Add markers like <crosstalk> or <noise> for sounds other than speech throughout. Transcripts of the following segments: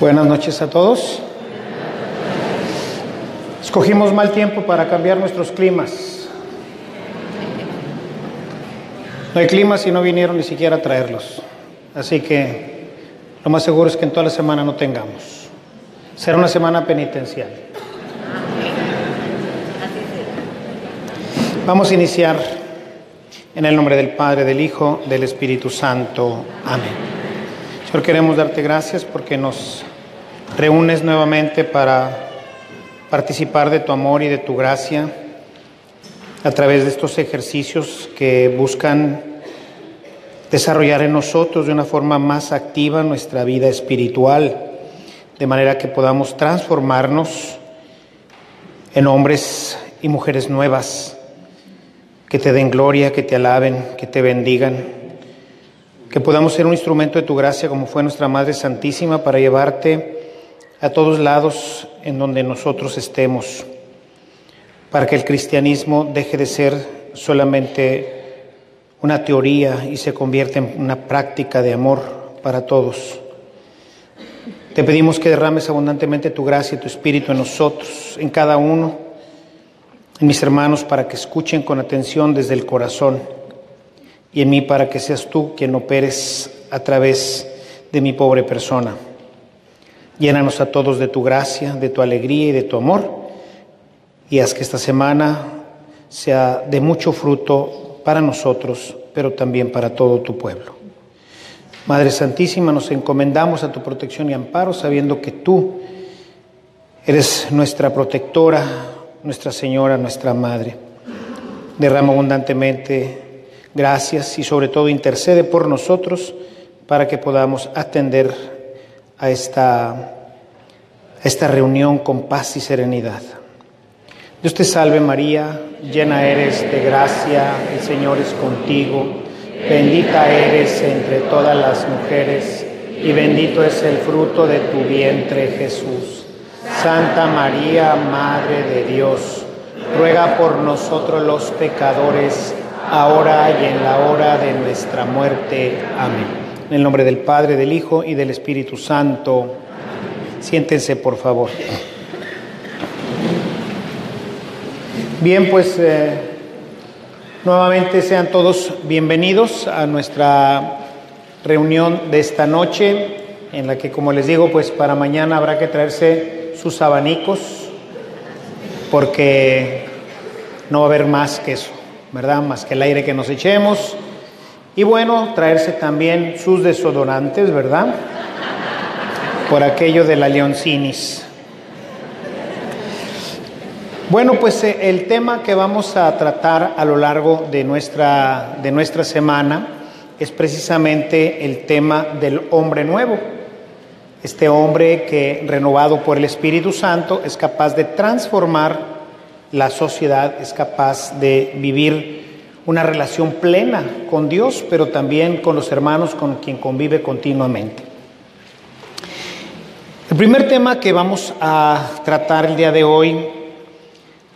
Buenas noches a todos. Escogimos mal tiempo para cambiar nuestros climas. No hay climas y no vinieron ni siquiera a traerlos. Así que lo más seguro es que en toda la semana no tengamos. Será una semana penitencial. Vamos a iniciar en el nombre del Padre, del Hijo, del Espíritu Santo. Amén. Señor, queremos darte gracias porque nos reúnes nuevamente para participar de tu amor y de tu gracia a través de estos ejercicios que buscan desarrollar en nosotros de una forma más activa nuestra vida espiritual, de manera que podamos transformarnos en hombres y mujeres nuevas, que te den gloria, que te alaben, que te bendigan, que podamos ser un instrumento de tu gracia como fue nuestra Madre Santísima para llevarte a todos lados en donde nosotros estemos, para que el cristianismo deje de ser solamente una teoría y se convierta en una práctica de amor para todos. Te pedimos que derrames abundantemente tu gracia y tu espíritu en nosotros, en cada uno, en mis hermanos, para que escuchen con atención desde el corazón, y en mí para que seas tú quien operes a través de mi pobre persona. Llénanos a todos de tu gracia, de tu alegría y de tu amor, y haz que esta semana sea de mucho fruto para nosotros, pero también para todo tu pueblo. Madre Santísima, nos encomendamos a tu protección y amparo, sabiendo que tú eres nuestra protectora, nuestra Señora, nuestra Madre. Derrama abundantemente gracias y sobre todo intercede por nosotros para que podamos atender a esta, esta reunión con paz y serenidad. Dios te salve María, llena eres de gracia, el Señor es contigo, bendita eres entre todas las mujeres y bendito es el fruto de tu vientre Jesús. Santa María, Madre de Dios, ruega por nosotros los pecadores, ahora y en la hora de nuestra muerte. Amén. En el nombre del Padre, del Hijo y del Espíritu Santo. Siéntense, por favor. Bien, pues eh, nuevamente sean todos bienvenidos a nuestra reunión de esta noche, en la que, como les digo, pues para mañana habrá que traerse sus abanicos, porque no va a haber más que eso, ¿verdad? Más que el aire que nos echemos y bueno, traerse también sus desodorantes, ¿verdad? Por aquello de la leoncinis. Bueno, pues eh, el tema que vamos a tratar a lo largo de nuestra, de nuestra semana es precisamente el tema del hombre nuevo. Este hombre que, renovado por el Espíritu Santo, es capaz de transformar la sociedad, es capaz de vivir una relación plena con Dios, pero también con los hermanos con quien convive continuamente. El primer tema que vamos a tratar el día de hoy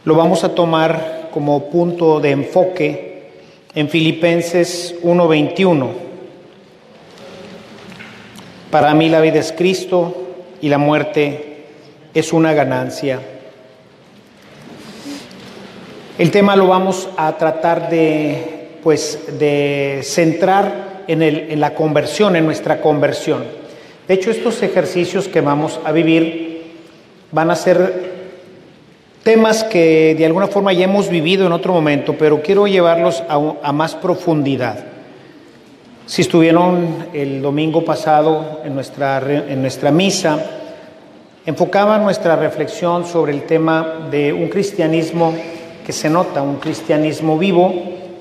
lo vamos a tomar como punto de enfoque en Filipenses 1:21. Para mí la vida es Cristo y la muerte es una ganancia. El tema lo vamos a tratar de, pues, de centrar en, la conversión, en nuestra conversión. De hecho, estos ejercicios que vamos a vivir van a ser temas que de alguna forma ya hemos vivido en otro momento, pero quiero llevarlos a, a más profundidad. Si estuvieron el domingo pasado en nuestra, en nuestra misa, enfocaba nuestra reflexión sobre el tema de un cristianismo que se nota, un cristianismo vivo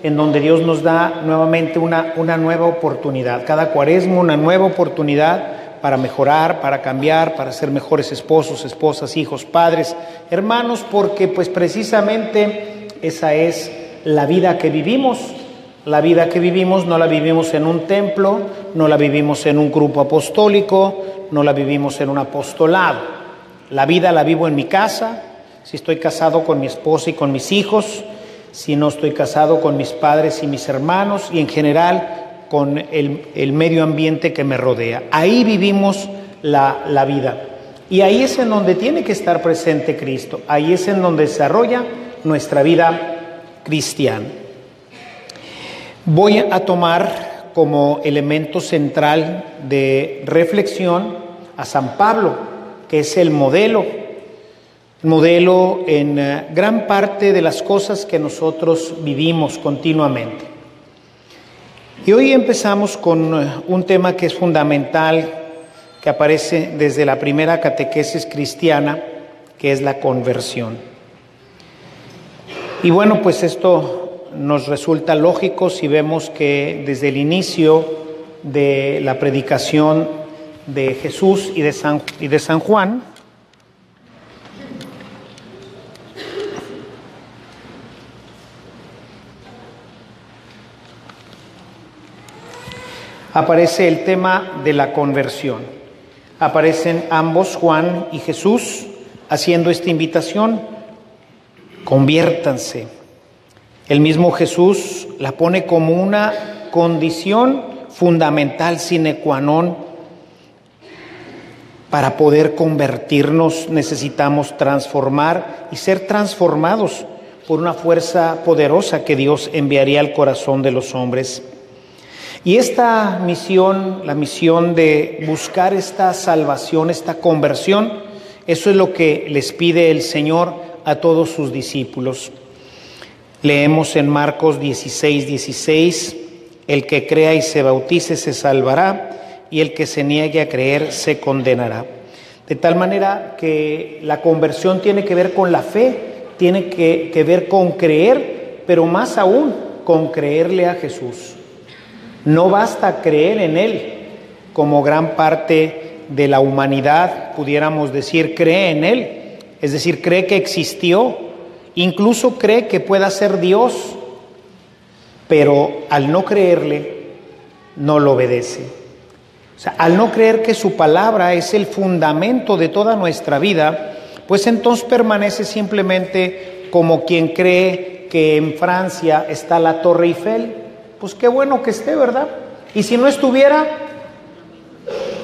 en donde Dios nos da nuevamente una, una nueva oportunidad, cada cuaresma una nueva oportunidad para mejorar, para cambiar, para ser mejores esposos, esposas, hijos, padres, hermanos, porque pues precisamente esa es la vida que vivimos. La vida que vivimos no la vivimos en un templo, no la vivimos en un grupo apostólico, no la vivimos en un apostolado. La vida la vivo en mi casa, si estoy casado con mi esposa y con mis hijos, si no estoy casado con mis padres y mis hermanos y en general con el, medio ambiente que me rodea. Ahí vivimos la, la vida. Y ahí es en donde tiene que estar presente Cristo, ahí es en donde desarrolla nuestra vida cristiana. Voy a tomar como elemento central de reflexión a San Pablo, que es el modelo, modelo en eh, gran parte de las cosas que nosotros vivimos continuamente. Y hoy empezamos con eh, un tema que es fundamental, que aparece desde la primera catequesis cristiana, que es la conversión. Y bueno, pues esto nos resulta lógico si vemos que desde el inicio de la predicación de Jesús y de San, y de San Juan, aparece el tema de la conversión. Aparecen ambos, Juan y Jesús, haciendo esta invitación, conviértanse. El mismo Jesús la pone como una condición fundamental sine qua non. Para poder convertirnos necesitamos transformar y ser transformados por una fuerza poderosa que Dios enviaría al corazón de los hombres. Y esta misión, la misión de buscar esta salvación, esta conversión, eso es lo que les pide el Señor a todos sus discípulos. Leemos en Marcos 16, 16, el que crea y se bautice se salvará y el que se niegue a creer se condenará. De tal manera que la conversión tiene que ver con la fe, tiene que, que ver con creer, pero más aún con creerle a Jesús. No basta creer en Él, como gran parte de la humanidad, pudiéramos decir, cree en Él, es decir, cree que existió, incluso cree que pueda ser Dios, pero al no creerle, no lo obedece. O sea, al no creer que su palabra es el fundamento de toda nuestra vida, pues entonces permanece simplemente como quien cree que en Francia está la Torre Eiffel pues qué bueno que esté, ¿verdad? Y si no estuviera,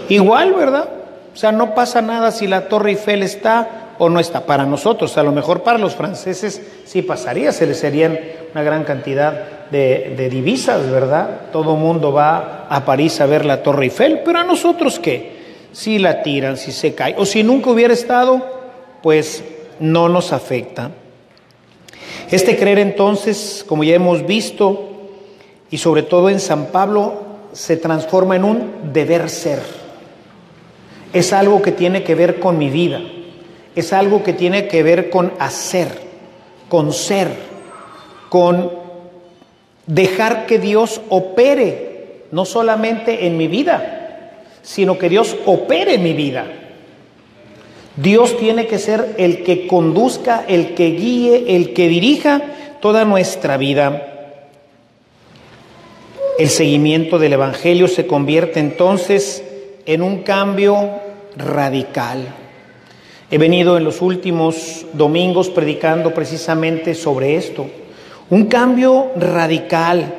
igual, ¿verdad? O sea, no pasa nada si la Torre Eiffel está o no está. Para nosotros, a lo mejor para los franceses sí pasaría, se les serían una gran cantidad de, de divisas, ¿verdad? Todo mundo va a París a ver la Torre Eiffel, pero a nosotros qué? Si la tiran, si se cae, o si nunca hubiera estado, pues no nos afecta. Este creer entonces, como ya hemos visto, y sobre todo en San Pablo se transforma en un deber ser. Es algo que tiene que ver con mi vida, es algo que tiene que ver con hacer, con ser, con dejar que Dios opere, no solamente en mi vida, sino que Dios opere mi vida. Dios tiene que ser el que conduzca, el que guíe, el que dirija toda nuestra vida. El seguimiento del Evangelio se convierte entonces en un cambio radical. He venido en los últimos domingos predicando precisamente sobre esto. Un cambio radical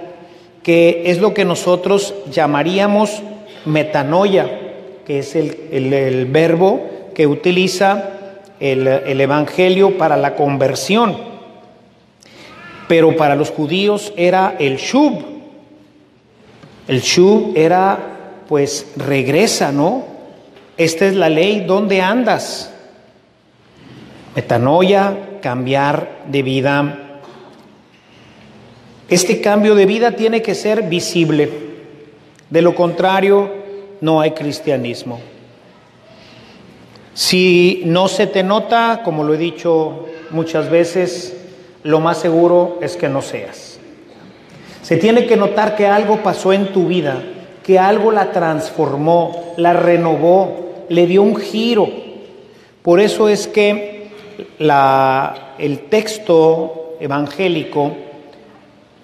que es lo que nosotros llamaríamos metanoia, que es el, verbo que utiliza el, el Evangelio para la conversión. Pero para los judíos era el shub, el shu era, pues, regresa, ¿no? Esta es la ley, ¿dónde andas? Metanoia, cambiar de vida. Este cambio de vida tiene que ser visible. De lo contrario, no hay cristianismo. Si no se te nota, como lo he dicho muchas veces, lo más seguro es que no seas. Se tiene que notar que algo pasó en tu vida, que algo la transformó, la renovó, le dio un giro. Por eso es que el texto evangélico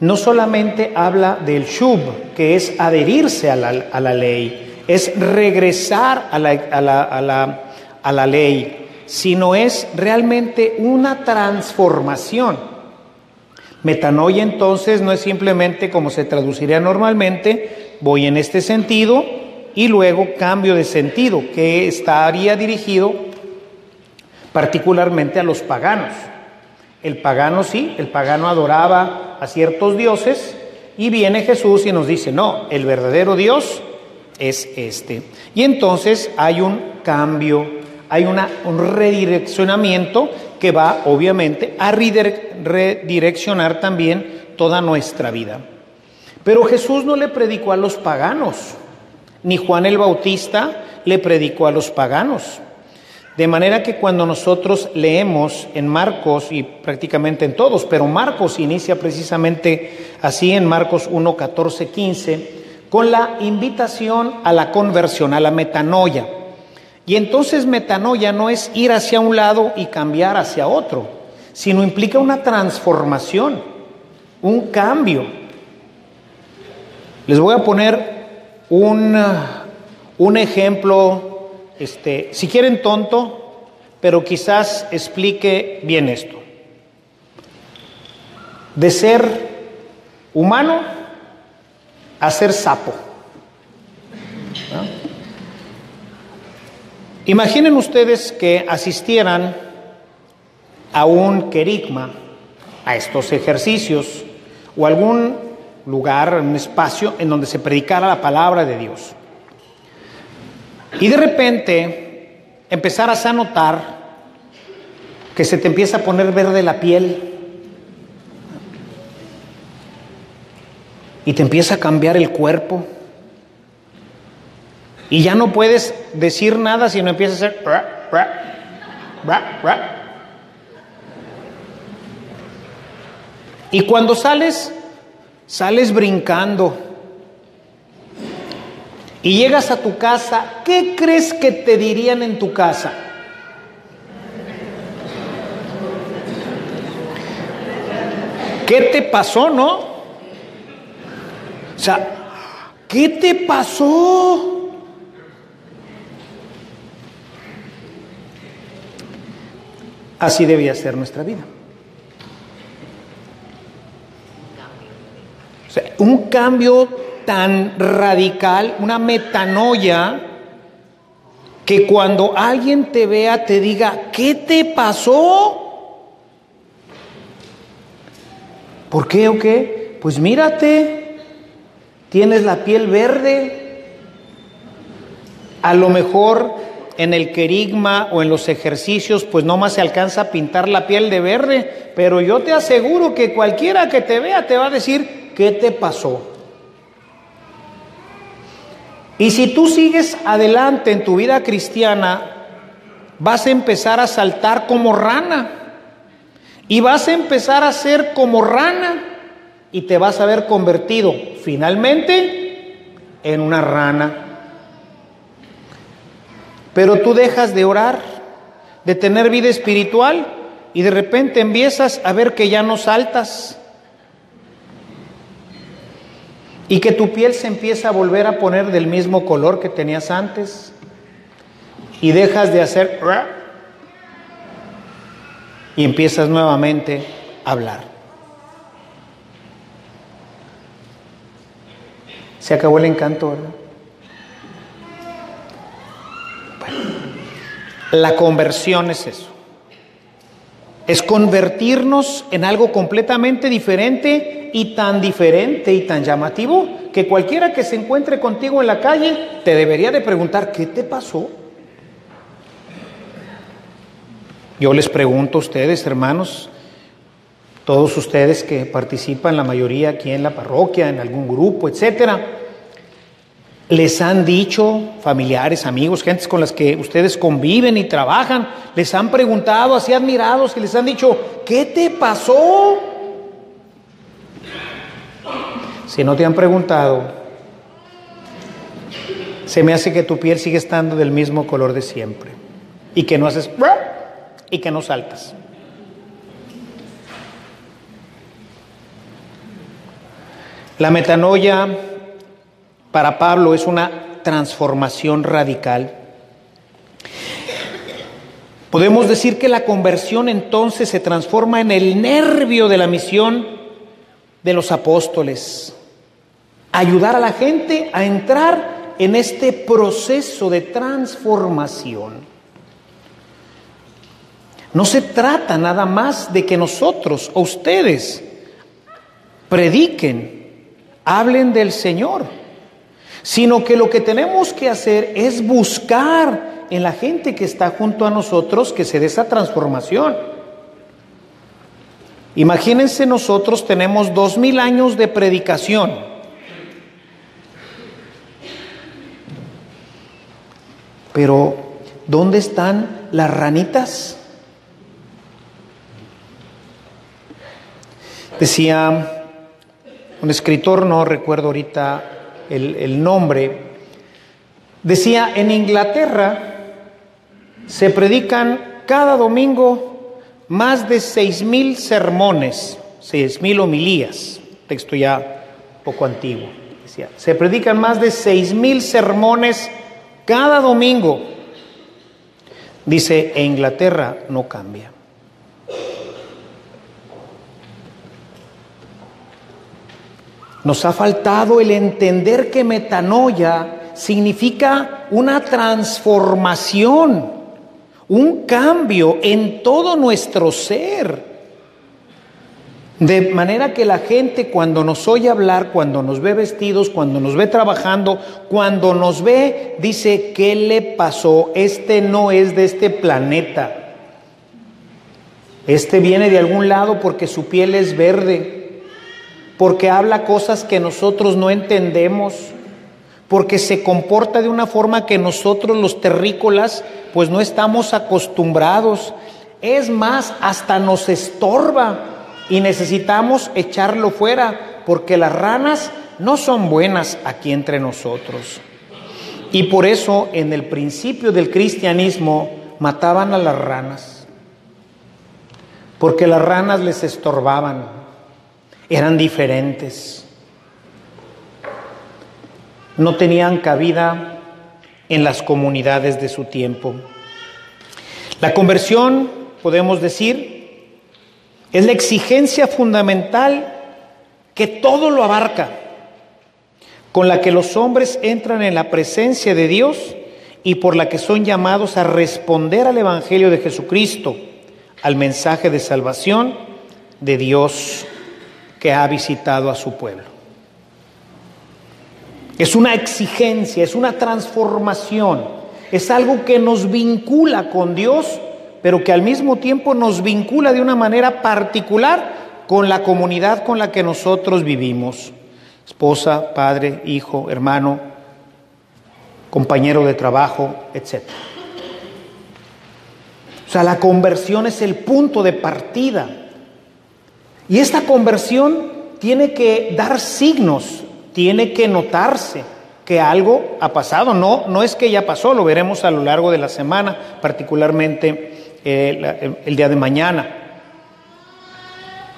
no solamente habla del shub, que es adherirse a la, ley, es regresar a la ley, sino es realmente una transformación. Metanoia entonces no es simplemente como se traduciría normalmente, voy en este sentido y luego cambio de sentido, que estaría dirigido particularmente a los paganos. El pagano sí, el pagano adoraba a ciertos dioses y viene Jesús y nos dice, no, el verdadero Dios es este. Y entonces hay un cambio, hay un redireccionamiento que va obviamente a redireccionar también toda nuestra vida. Pero Jesús no le predicó a los paganos, ni Juan el Bautista le predicó a los paganos. De manera que cuando nosotros leemos en Marcos y prácticamente en todos, pero Marcos inicia precisamente así en Marcos 1, 14, 15, con la invitación a la conversión, a la metanoia. Y entonces metanoia no es ir hacia un lado y cambiar hacia otro, sino implica una transformación, un cambio. Les voy a poner un, un ejemplo este, si quieren tonto, pero quizás explique bien esto. De ser humano a ser sapo. Imaginen ustedes que asistieran a un querigma, a estos ejercicios, o algún lugar, un espacio en donde se predicara la palabra de Dios. Y de repente empezarás a notar que se te empieza a poner verde la piel y te empieza a cambiar el cuerpo. Y ya no puedes decir nada sino empieza a hacer... Y cuando sales, sales brincando y llegas a tu casa, ¿qué crees que te dirían en tu casa? ¿Qué te pasó, no? O sea, ¿qué te pasó? Así debía ser nuestra vida. Un cambio tan radical, una metanoia, que cuando alguien te vea te diga, ¿qué te pasó? ¿Por qué o qué? Pues mírate, tienes la piel verde. A lo mejor en el querigma o en los ejercicios, pues no más se alcanza a pintar la piel de verde, pero yo te aseguro que cualquiera que te vea te va a decir, ¿qué te pasó? Y si tú sigues adelante en tu vida cristiana, vas a empezar a saltar como rana. Y vas a empezar a ser como rana. Y te vas a ver convertido finalmente en una rana. Pero tú dejas de orar, de tener vida espiritual y de repente empiezas a ver que ya no saltas y que tu piel se empieza a volver a poner del mismo color que tenías antes y dejas de hacer y empiezas nuevamente a hablar. Se acabó el encanto, ¿verdad? La conversión es eso. Es convertirnos en algo completamente diferente y tan diferente y tan llamativo que cualquiera que se encuentre contigo en la calle te debería de preguntar, ¿qué te pasó? Yo les pregunto a ustedes, hermanos, todos ustedes que participan, la mayoría aquí en la parroquia, en algún grupo, etcétera, les han dicho familiares, amigos, gentes con las que ustedes conviven y trabajan, les han preguntado así admirados y les han dicho, ¿qué te pasó? Si no te han preguntado, se me hace que tu piel sigue estando del mismo color de siempre y que no haces y que no saltas. La metanoia para Pablo es una transformación radical. Podemos decir que la conversión entonces se transforma en el nervio de la misión de los apóstoles ayudar a la gente a entrar en este proceso de transformación. No se trata nada más de que nosotros o ustedes prediquen, hablen del Señor, sino que lo que tenemos que hacer es buscar en la gente que está junto a nosotros que se dé esa transformación. Imagínense nosotros tenemos dos mil años de predicación. Pero, ¿dónde están las ranitas? Decía un escritor, no recuerdo ahorita el, nombre, decía, en Inglaterra se predican cada domingo más de seis mil sermones, seis mil homilías, texto ya poco antiguo. Decía, se predican más de seis mil sermones cada domingo. Dice, en Inglaterra no cambia. Nos ha faltado el entender que metanoia significa una transformación, un cambio en todo nuestro ser. De manera que la gente cuando nos oye hablar, cuando nos ve vestidos, cuando nos ve trabajando, cuando nos ve, dice, ¿qué le pasó? Este no es de este planeta. Este viene de algún lado porque su piel es verde porque habla cosas que nosotros no entendemos, porque se comporta de una forma que nosotros los terrícolas pues no estamos acostumbrados. Es más, hasta nos estorba y necesitamos echarlo fuera, porque las ranas no son buenas aquí entre nosotros. Y por eso en el principio del cristianismo mataban a las ranas, porque las ranas les estorbaban eran diferentes, no tenían cabida en las comunidades de su tiempo. La conversión, podemos decir, es la exigencia fundamental que todo lo abarca, con la que los hombres entran en la presencia de Dios y por la que son llamados a responder al Evangelio de Jesucristo, al mensaje de salvación de Dios que ha visitado a su pueblo. Es una exigencia, es una transformación, es algo que nos vincula con Dios, pero que al mismo tiempo nos vincula de una manera particular con la comunidad con la que nosotros vivimos. Esposa, padre, hijo, hermano, compañero de trabajo, etc. O sea, la conversión es el punto de partida y esta conversión tiene que dar signos, tiene que notarse que algo ha pasado. No, no es que ya pasó, lo veremos a lo largo de la semana, particularmente eh, el día de mañana.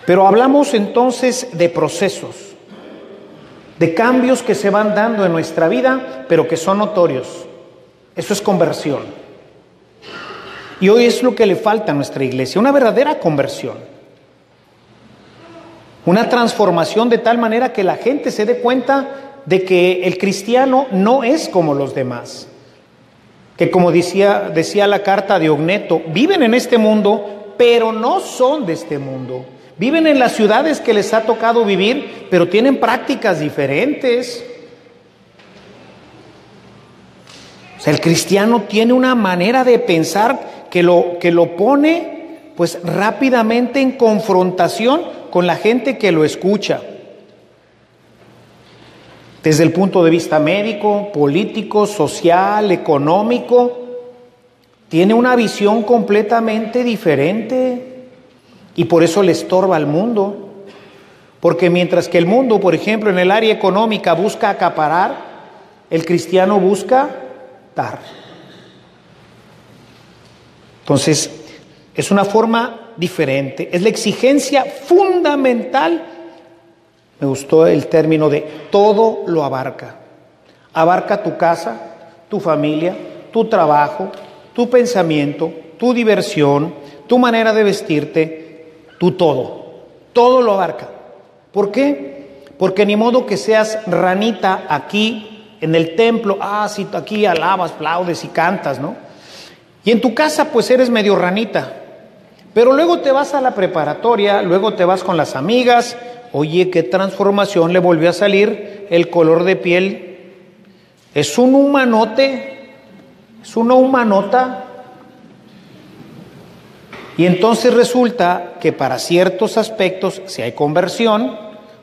Pero hablamos entonces de procesos, de cambios que se van dando en nuestra vida, pero que son notorios. Eso es conversión. Y hoy es lo que le falta a nuestra iglesia, una verdadera conversión. Una transformación de tal manera que la gente se dé cuenta de que el cristiano no es como los demás. Que como decía, decía la carta de Ogneto, viven en este mundo, pero no son de este mundo. Viven en las ciudades que les ha tocado vivir, pero tienen prácticas diferentes. O sea, el cristiano tiene una manera de pensar que lo, que lo pone pues rápidamente en confrontación con la gente que lo escucha, desde el punto de vista médico, político, social, económico, tiene una visión completamente diferente y por eso le estorba al mundo. Porque mientras que el mundo, por ejemplo, en el área económica busca acaparar, el cristiano busca dar. Entonces, es una forma diferente, es la exigencia fundamental. Me gustó el término de todo lo abarca. Abarca tu casa, tu familia, tu trabajo, tu pensamiento, tu diversión, tu manera de vestirte, tu todo. Todo lo abarca. ¿Por qué? Porque ni modo que seas ranita aquí En el templo, ah, sí, aquí alabas, aplaudes y cantas, ¿no? Y en tu casa, pues eres medio ranita. Pero luego te vas a la preparatoria, luego te vas con las amigas. Oye, qué transformación le volvió a salir el color de piel. Es un humanote, es una humanota. Y entonces resulta que para ciertos aspectos sí hay conversión,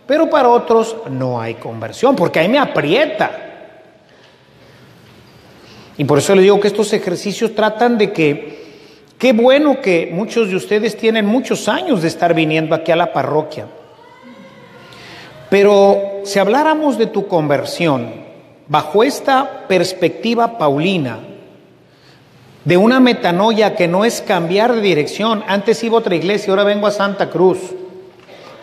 pero para otros no hay conversión, porque ahí me aprieta. Y por eso le digo que estos ejercicios tratan de que, qué bueno que muchos de ustedes tienen muchos años de estar viniendo aquí a la parroquia. Pero si habláramos de tu conversión bajo esta perspectiva paulina, de una metanoia que no es cambiar de dirección, antes iba a otra iglesia, ahora vengo a Santa Cruz.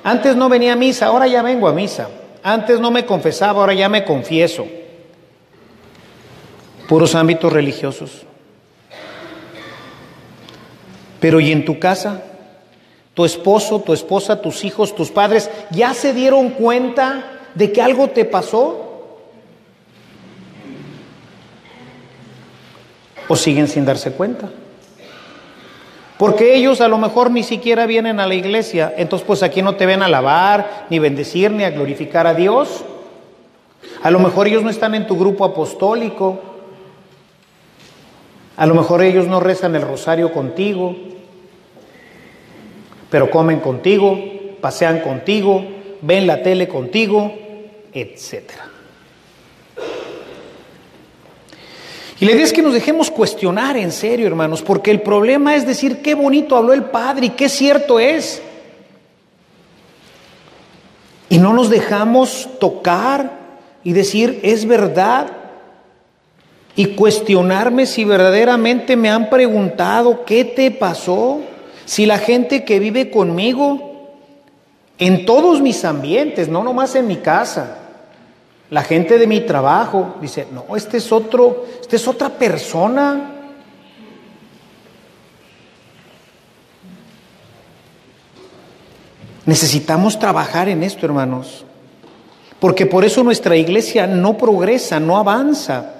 Antes no venía a misa, ahora ya vengo a misa. Antes no me confesaba, ahora ya me confieso. Puros ámbitos religiosos. Pero ¿y en tu casa? ¿Tu esposo, tu esposa, tus hijos, tus padres ya se dieron cuenta de que algo te pasó? ¿O siguen sin darse cuenta? Porque ellos a lo mejor ni siquiera vienen a la iglesia. Entonces pues aquí no te ven a alabar, ni bendecir, ni a glorificar a Dios. A lo mejor ellos no están en tu grupo apostólico. A lo mejor ellos no rezan el rosario contigo. Pero comen contigo, pasean contigo, ven la tele contigo, etcétera. Y la idea es que nos dejemos cuestionar en serio, hermanos, porque el problema es decir qué bonito habló el Padre y qué cierto es. Y no nos dejamos tocar y decir es verdad. Y cuestionarme si verdaderamente me han preguntado qué te pasó. Si la gente que vive conmigo, en todos mis ambientes, no nomás en mi casa, la gente de mi trabajo dice, no, este es otro, este es otra persona. Necesitamos trabajar en esto, hermanos, porque por eso nuestra iglesia no progresa, no avanza,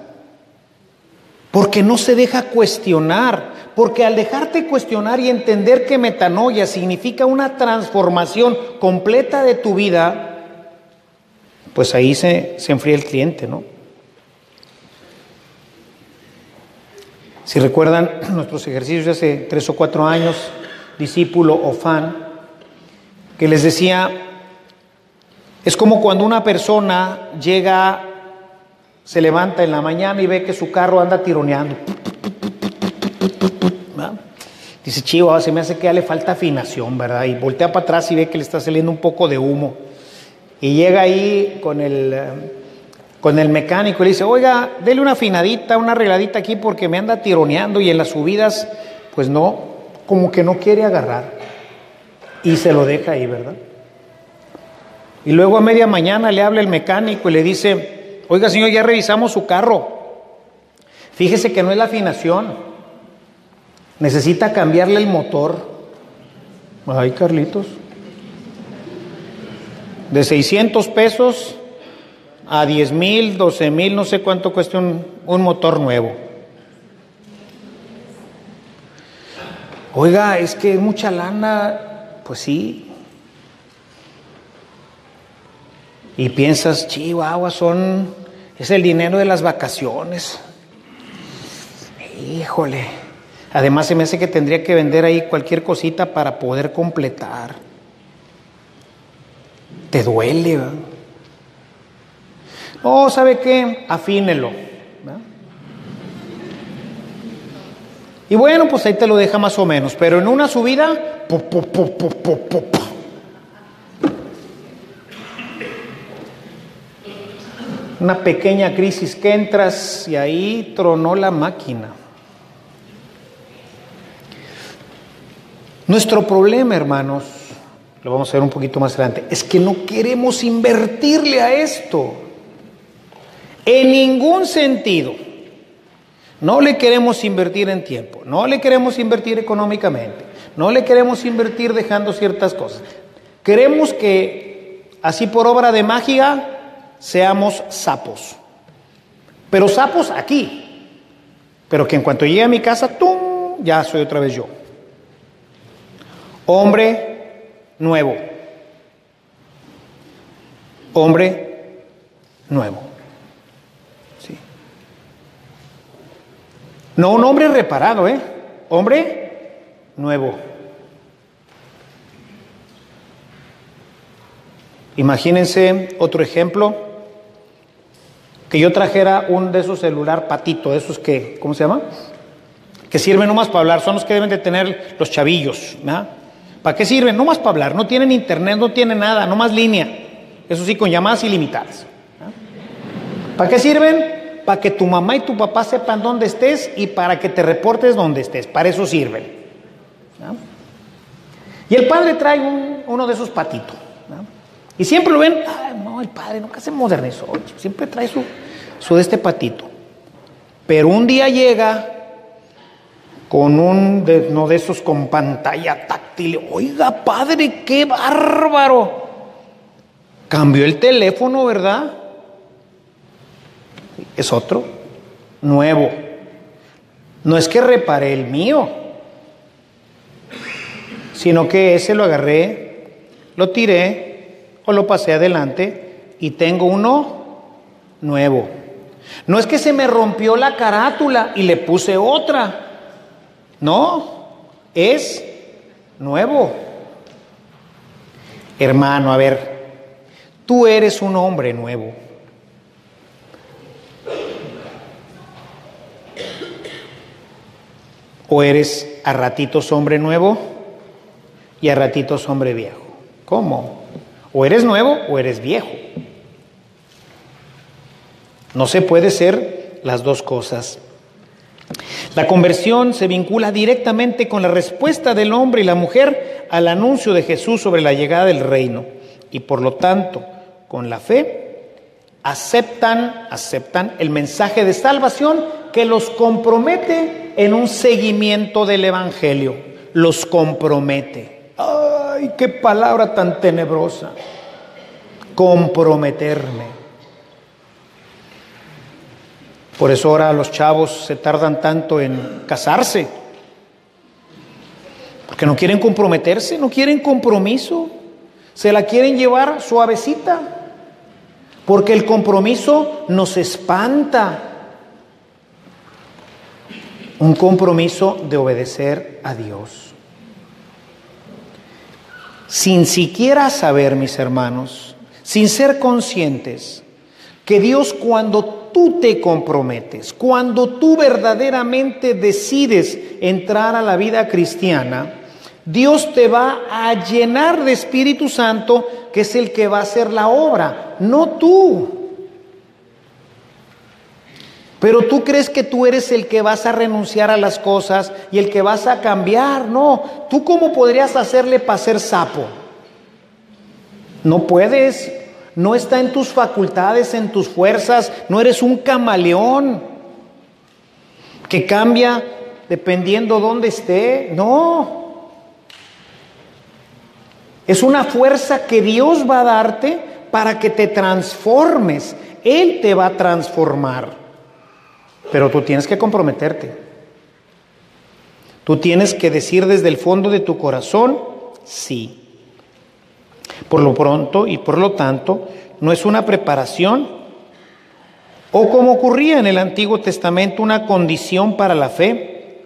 porque no se deja cuestionar, porque al dejarte cuestionar y entender que metanoia significa una transformación completa de tu vida, pues ahí se, enfría el cliente, ¿no? Si recuerdan <clears throat> nuestros ejercicios de hace tres o cuatro años, discípulo o fan, que les decía, es como cuando una persona llega, se levanta en la mañana y ve que su carro anda tironeando. Dice, chivo, se me hace que le falta afinación, ¿verdad? Y voltea para atrás y ve que le está saliendo un poco de humo. Y llega ahí con el, con el mecánico y le dice, oiga, dele una afinadita, una arregladita aquí porque me anda tironeando y en las subidas, pues no, como que no quiere agarrar. Y se lo deja ahí, ¿verdad? Y luego a media mañana le habla el mecánico y le dice, oiga señor, ya revisamos su carro. Fíjese que no es la afinación. Necesita cambiarle el motor. Ay, Carlitos de 600 pesos a 10 mil, 12 mil, no sé cuánto cuesta un, un motor nuevo. Oiga, es que mucha lana, pues sí. Y piensas, chihuahua, son, es el dinero de las vacaciones. Híjole. Además se me hace que tendría que vender ahí cualquier cosita para poder completar te duele. ¿verdad? No, ¿sabe qué? Afínelo. Y bueno, pues ahí te lo deja más o menos, pero en una subida, una pequeña crisis que entras y ahí tronó la máquina. Nuestro problema, hermanos, lo vamos a ver un poquito más adelante, es que no queremos invertirle a esto. En ningún sentido. No le queremos invertir en tiempo, no le queremos invertir económicamente, no le queremos invertir dejando ciertas cosas. Queremos que, así por obra de magia, seamos sapos. Pero sapos aquí. Pero que en cuanto llegue a mi casa, ¡tum! ya soy otra vez yo. Hombre nuevo. Hombre nuevo. Sí. No un hombre reparado, ¿eh? Hombre nuevo. Imagínense otro ejemplo, que yo trajera un de esos celular patito, esos que, ¿cómo se llama? Que sirven nomás para hablar, son los que deben de tener los chavillos, ¿verdad? ¿Para qué sirven? No más para hablar, no tienen internet, no tienen nada, no más línea. Eso sí, con llamadas ilimitadas. ¿Para qué sirven? Para que tu mamá y tu papá sepan dónde estés y para que te reportes donde estés. Para eso sirven. Y el padre trae uno de esos patitos. Y siempre lo ven, no, el padre nunca se modernizó, siempre trae su, su de este patito. Pero un día llega con un, de, no de esos con pantalla táctil, oiga padre, qué bárbaro. Cambió el teléfono, ¿verdad? Es otro, nuevo. No es que reparé el mío, sino que ese lo agarré, lo tiré o lo pasé adelante y tengo uno nuevo. No es que se me rompió la carátula y le puse otra. No, es nuevo. Hermano, a ver, tú eres un hombre nuevo. ¿O eres a ratitos hombre nuevo y a ratitos hombre viejo? ¿Cómo? O eres nuevo o eres viejo. No se puede ser las dos cosas. La conversión se vincula directamente con la respuesta del hombre y la mujer al anuncio de Jesús sobre la llegada del reino. Y por lo tanto, con la fe, aceptan, aceptan el mensaje de salvación que los compromete en un seguimiento del Evangelio. Los compromete. ¡Ay, qué palabra tan tenebrosa! Comprometerme. Por eso ahora los chavos se tardan tanto en casarse. Porque no quieren comprometerse, no quieren compromiso. Se la quieren llevar suavecita. Porque el compromiso nos espanta. Un compromiso de obedecer a Dios sin siquiera saber, mis hermanos, sin ser conscientes, que Dios cuando tú te comprometes, cuando tú verdaderamente decides entrar a la vida cristiana, Dios te va a llenar de Espíritu Santo, que es el que va a hacer la obra, no tú. Pero tú crees que tú eres el que vas a renunciar a las cosas y el que vas a cambiar. No, tú cómo podrías hacerle para ser sapo. No puedes, no está en tus facultades, en tus fuerzas, no eres un camaleón que cambia dependiendo dónde esté. No. Es una fuerza que Dios va a darte para que te transformes. Él te va a transformar. Pero tú tienes que comprometerte. Tú tienes que decir desde el fondo de tu corazón, sí. Por lo pronto y por lo tanto, no es una preparación o como ocurría en el Antiguo Testamento, una condición para la fe.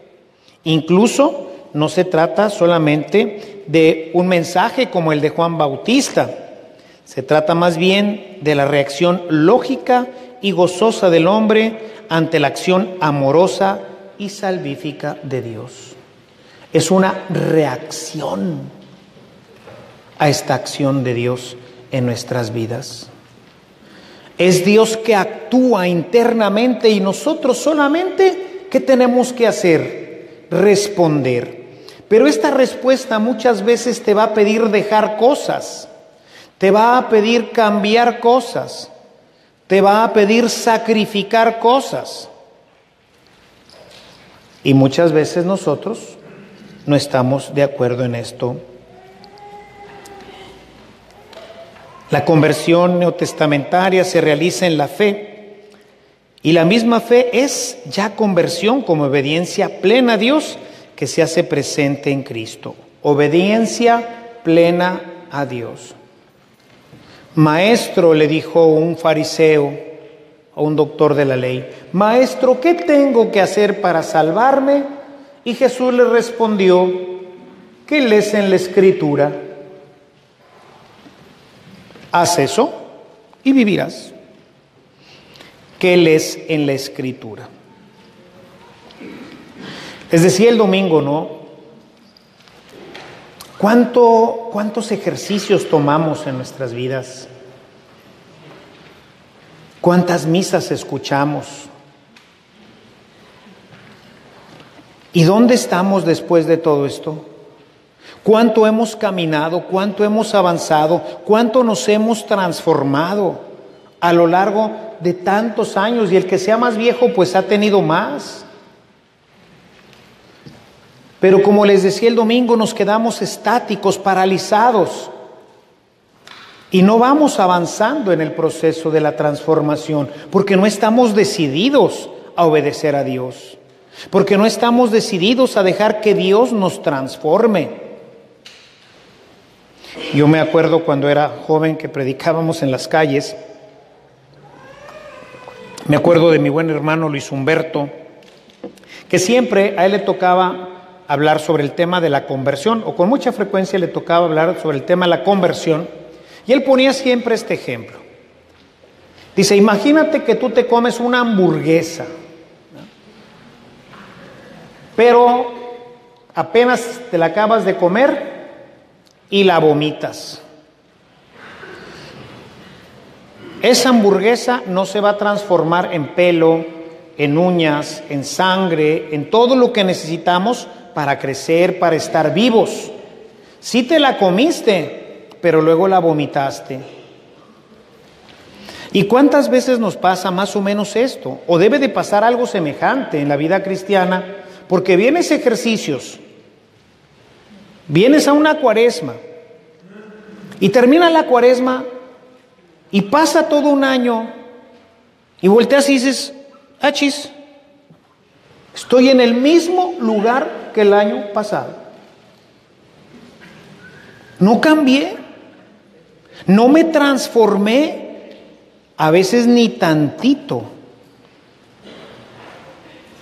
Incluso no se trata solamente de un mensaje como el de Juan Bautista, se trata más bien de la reacción lógica y gozosa del hombre ante la acción amorosa y salvífica de Dios. Es una reacción a esta acción de Dios en nuestras vidas. Es Dios que actúa internamente y nosotros solamente, ¿qué tenemos que hacer? Responder. Pero esta respuesta muchas veces te va a pedir dejar cosas, te va a pedir cambiar cosas te va a pedir sacrificar cosas. Y muchas veces nosotros no estamos de acuerdo en esto. La conversión neotestamentaria se realiza en la fe Y la misma fe es ya conversión como obediencia plena a Dios que se hace presente en Cristo. Obediencia plena a Dios. Maestro, le dijo un fariseo a un doctor de la ley, Maestro, ¿qué tengo que hacer para salvarme? Y Jesús le respondió, ¿qué lees en la escritura? Haz eso y vivirás. ¿Qué lees en la escritura? Les decía el domingo, ¿no? ¿Cuánto, ¿Cuántos ejercicios tomamos en nuestras vidas? ¿Cuántas misas escuchamos? ¿Y dónde estamos después de todo esto? ¿Cuánto hemos caminado? ¿Cuánto hemos avanzado? ¿Cuánto nos hemos transformado a lo largo de tantos años? Y el que sea más viejo, pues ha tenido más. Pero como les decía el domingo, nos quedamos estáticos, paralizados. Y no vamos avanzando en el proceso de la transformación, porque no estamos decididos a obedecer a Dios, porque no estamos decididos a dejar que Dios nos transforme. Yo me acuerdo cuando era joven que predicábamos en las calles, me acuerdo de mi buen hermano Luis Humberto, que siempre a él le tocaba hablar sobre el tema de la conversión, o con mucha frecuencia le tocaba hablar sobre el tema de la conversión, y él ponía siempre este ejemplo. Dice, imagínate que tú te comes una hamburguesa, pero apenas te la acabas de comer y la vomitas. Esa hamburguesa no se va a transformar en pelo, en uñas, en sangre, en todo lo que necesitamos para crecer, para estar vivos. Si te la comiste, pero luego la vomitaste. ¿Y cuántas veces nos pasa más o menos esto? O debe de pasar algo semejante en la vida cristiana, porque vienes ejercicios, vienes a una cuaresma y termina la cuaresma y pasa todo un año y volteas y dices, achis, estoy en el mismo lugar el año pasado. No cambié, no me transformé, a veces ni tantito.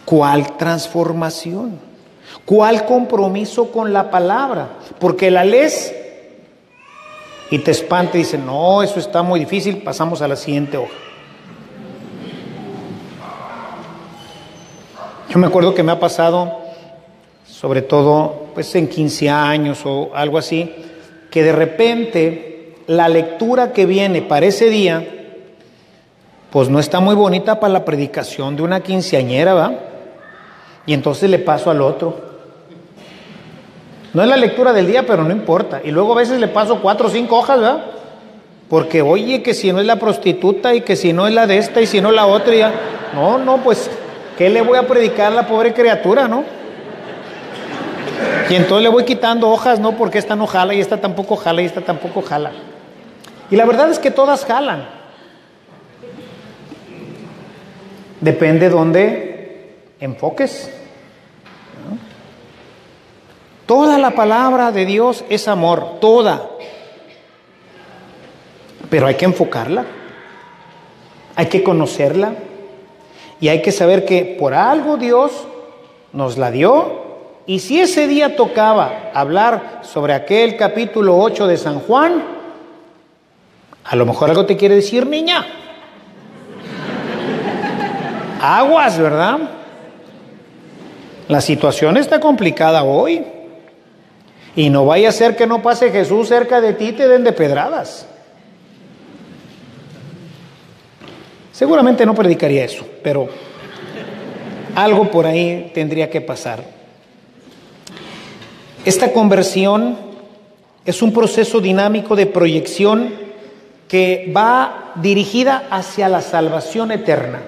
¿Cuál transformación? ¿Cuál compromiso con la palabra? Porque la lees y te espanta y dice, no, eso está muy difícil, pasamos a la siguiente hoja. Yo me acuerdo que me ha pasado sobre todo pues en 15 años o algo así, que de repente la lectura que viene para ese día, pues no está muy bonita para la predicación de una quinceañera, ¿va? Y entonces le paso al otro. No es la lectura del día, pero no importa. Y luego a veces le paso cuatro o cinco hojas, ¿verdad? Porque oye, que si no es la prostituta y que si no es la de esta y si no la otra, ya. No, no, pues, ¿qué le voy a predicar a la pobre criatura, no? Y entonces le voy quitando hojas, no porque esta no jala y esta tampoco jala y esta tampoco jala. Y la verdad es que todas jalan. Depende dónde enfoques. Toda la palabra de Dios es amor, toda. Pero hay que enfocarla. Hay que conocerla. Y hay que saber que por algo Dios nos la dio y si ese día tocaba hablar sobre aquel capítulo 8 de San Juan, a lo mejor algo te quiere decir, niña. Aguas, ¿verdad? La situación está complicada hoy. Y no vaya a ser que no pase Jesús cerca de ti y te den de pedradas. Seguramente no predicaría eso, pero algo por ahí tendría que pasar. Esta conversión es un proceso dinámico de proyección que va dirigida hacia la salvación eterna.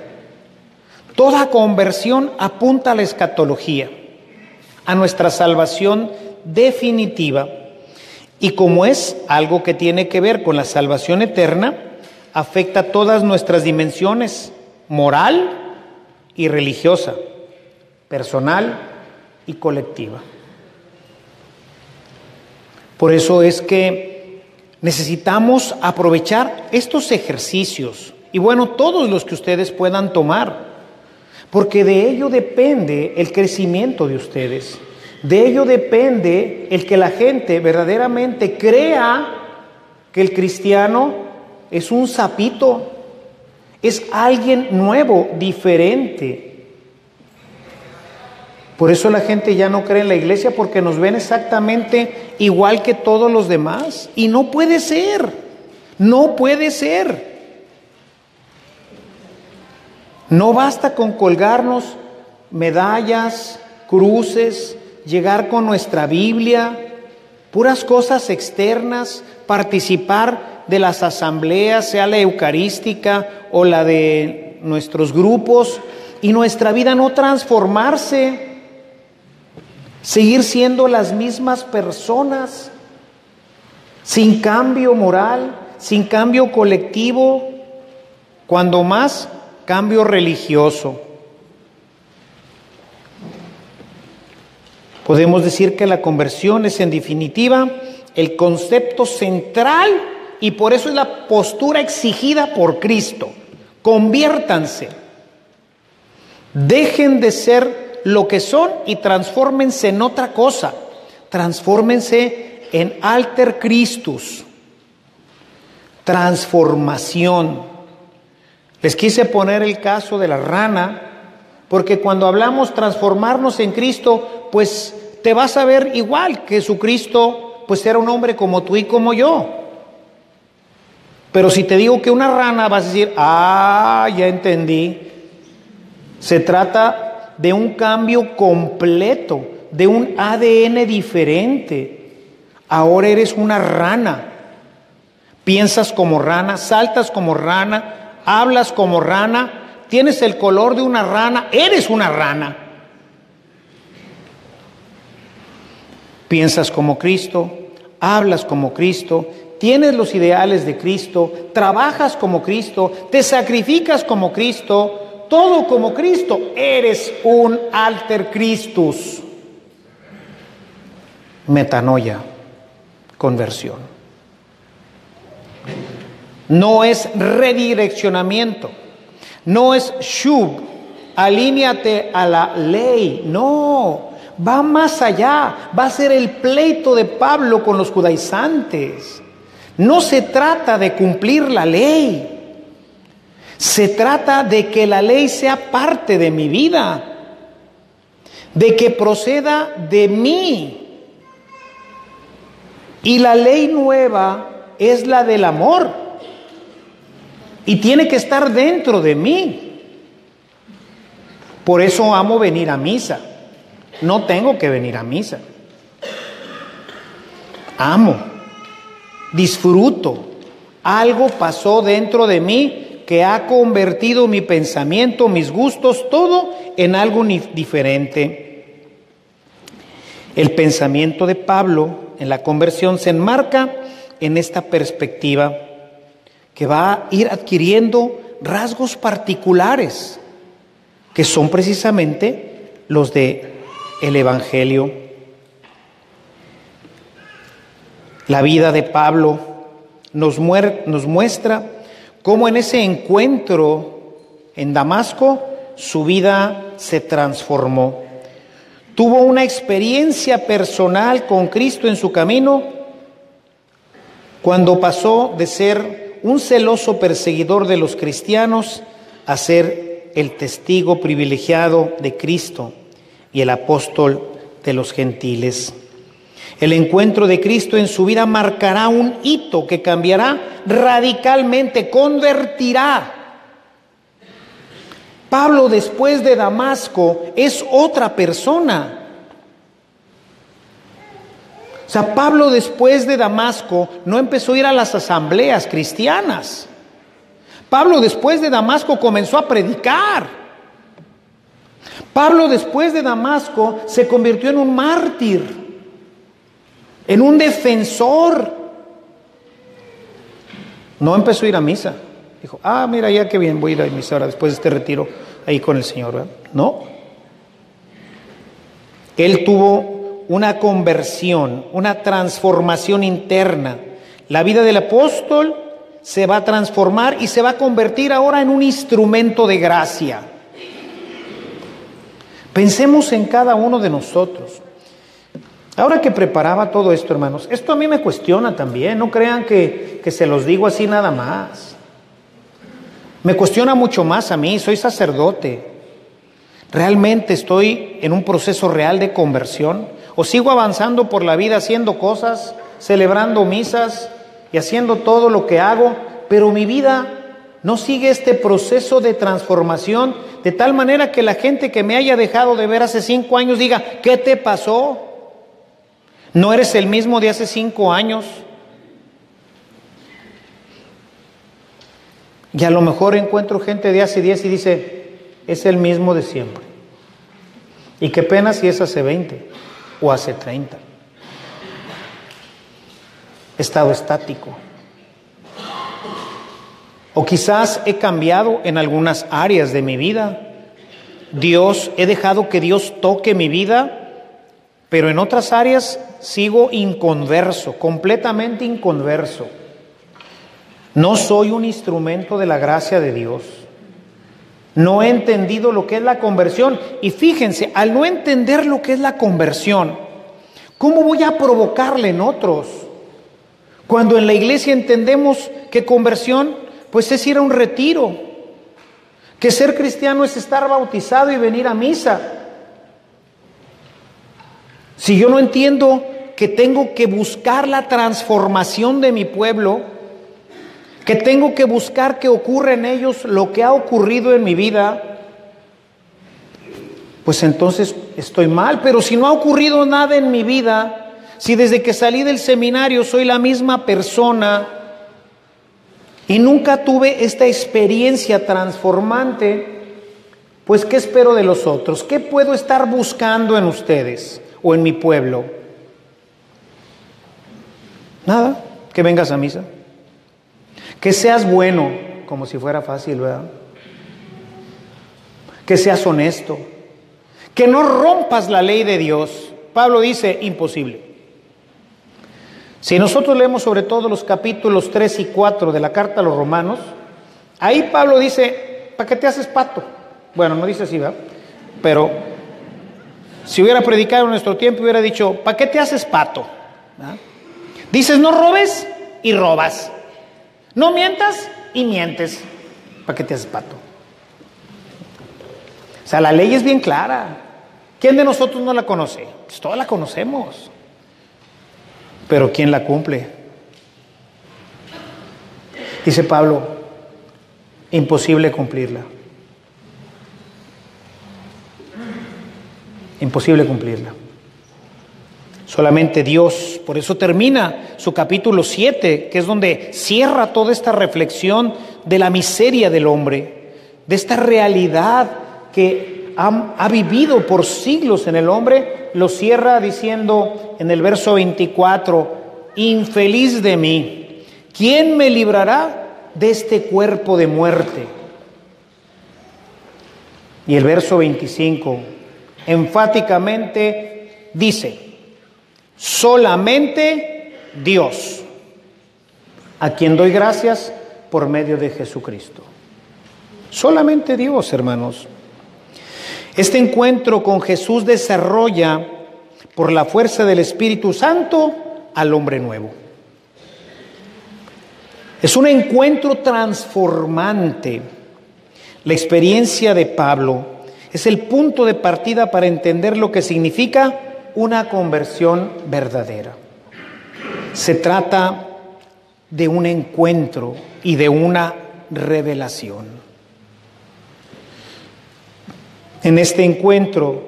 Toda conversión apunta a la escatología, a nuestra salvación definitiva. Y como es algo que tiene que ver con la salvación eterna, afecta todas nuestras dimensiones moral y religiosa, personal y colectiva. Por eso es que necesitamos aprovechar estos ejercicios y bueno, todos los que ustedes puedan tomar, porque de ello depende el crecimiento de ustedes. De ello depende el que la gente verdaderamente crea que el cristiano es un sapito, es alguien nuevo, diferente. Por eso la gente ya no cree en la iglesia porque nos ven exactamente igual que todos los demás. Y no puede ser, no puede ser. No basta con colgarnos medallas, cruces, llegar con nuestra Biblia, puras cosas externas, participar de las asambleas, sea la eucarística o la de nuestros grupos, y nuestra vida no transformarse, seguir siendo las mismas personas, sin cambio moral, sin cambio colectivo, cuando más cambio religioso. Podemos decir que la conversión es en definitiva el concepto central y por eso es la postura exigida por Cristo. Conviértanse. Dejen de ser lo que son y transfórmense en otra cosa. Transfórmense en alter Christus. Transformación. Les quise poner el caso de la rana, porque cuando hablamos transformarnos en Cristo, pues te vas a ver igual que Jesucristo, pues era un hombre como tú y como yo. Pero si te digo que una rana, vas a decir, ah, ya entendí. Se trata de un cambio completo, de un ADN diferente. Ahora eres una rana. Piensas como rana, saltas como rana, hablas como rana, tienes el color de una rana, eres una rana. Piensas como Cristo, hablas como Cristo, tienes los ideales de Cristo, trabajas como Cristo, te sacrificas como Cristo, todo como Cristo, eres un alter Christus. Metanoia, conversión. No es redireccionamiento, no es shub, alíñate a la ley, no, va más allá, va a ser el pleito de Pablo con los judaizantes. No se trata de cumplir la ley, se trata de que la ley sea parte de mi vida, de que proceda de mí. Y la ley nueva es la del amor y tiene que estar dentro de mí. Por eso amo venir a misa. No tengo que venir a misa. Amo, disfruto. Algo pasó dentro de mí que ha convertido mi pensamiento, mis gustos, todo en algo diferente. El pensamiento de Pablo en la conversión se enmarca en esta perspectiva que va a ir adquiriendo rasgos particulares que son precisamente los de el Evangelio. La vida de Pablo nos, nos muestra cómo en ese encuentro en Damasco su vida se transformó. Tuvo una experiencia personal con Cristo en su camino cuando pasó de ser un celoso perseguidor de los cristianos a ser el testigo privilegiado de Cristo y el apóstol de los gentiles. El encuentro de Cristo en su vida marcará un hito que cambiará radicalmente, convertirá. Pablo después de Damasco es otra persona. O sea, Pablo después de Damasco no empezó a ir a las asambleas cristianas. Pablo después de Damasco comenzó a predicar. Pablo después de Damasco se convirtió en un mártir, en un defensor. No empezó a ir a misa. Dijo, ah, mira, ya qué bien, voy a ir a misa ahora después de este retiro ahí con el Señor. No. Él tuvo una conversión, una transformación interna. La vida del apóstol se va a transformar y se va a convertir ahora en un instrumento de gracia. Pensemos en cada uno de nosotros. Ahora que preparaba todo esto, hermanos, esto a mí me cuestiona también, no crean que, que se los digo así nada más. Me cuestiona mucho más a mí, soy sacerdote. ¿Realmente estoy en un proceso real de conversión? ¿O sigo avanzando por la vida haciendo cosas, celebrando misas y haciendo todo lo que hago, pero mi vida no sigue este proceso de transformación de tal manera que la gente que me haya dejado de ver hace cinco años diga, ¿qué te pasó? ¿No eres el mismo de hace cinco años? Y a lo mejor encuentro gente de hace diez y dice, es el mismo de siempre. Y qué pena si es hace 20 o hace 30. Estado estático. O quizás he cambiado en algunas áreas de mi vida. Dios, he dejado que Dios toque mi vida, pero en otras áreas sigo inconverso, completamente inconverso. No soy un instrumento de la gracia de Dios. No he entendido lo que es la conversión. Y fíjense, al no entender lo que es la conversión, ¿cómo voy a provocarle en otros? Cuando en la iglesia entendemos que conversión pues es ir a un retiro, que ser cristiano es estar bautizado y venir a misa. Si yo no entiendo que tengo que buscar la transformación de mi pueblo, que tengo que buscar que ocurra en ellos lo que ha ocurrido en mi vida, pues entonces estoy mal. Pero si no ha ocurrido nada en mi vida, si desde que salí del seminario soy la misma persona, y nunca tuve esta experiencia transformante, pues ¿qué espero de los otros? ¿Qué puedo estar buscando en ustedes o en mi pueblo? Nada, que vengas a misa. Que seas bueno, como si fuera fácil, ¿verdad? Que seas honesto. Que no rompas la ley de Dios. Pablo dice, imposible. Si nosotros leemos sobre todo los capítulos 3 y 4 de la carta a los romanos, ahí Pablo dice, ¿para qué te haces pato? Bueno, no dice así, ¿verdad? Pero si hubiera predicado en nuestro tiempo, hubiera dicho, ¿para qué te haces pato? Dices, no robes y robas. No mientas y mientes. ¿Para qué te haces pato? O sea, la ley es bien clara. ¿Quién de nosotros no la conoce? Pues todos la conocemos. Pero ¿quién la cumple? Dice Pablo, imposible cumplirla. Imposible cumplirla. Solamente Dios, por eso termina su capítulo 7, que es donde cierra toda esta reflexión de la miseria del hombre, de esta realidad que ha, ha vivido por siglos en el hombre lo cierra diciendo en el verso 24, infeliz de mí, ¿quién me librará de este cuerpo de muerte? Y el verso 25 enfáticamente dice, solamente Dios, a quien doy gracias por medio de Jesucristo. Solamente Dios, hermanos. Este encuentro con Jesús desarrolla por la fuerza del Espíritu Santo al hombre nuevo. Es un encuentro transformante. La experiencia de Pablo es el punto de partida para entender lo que significa una conversión verdadera. Se trata de un encuentro y de una revelación. En este encuentro,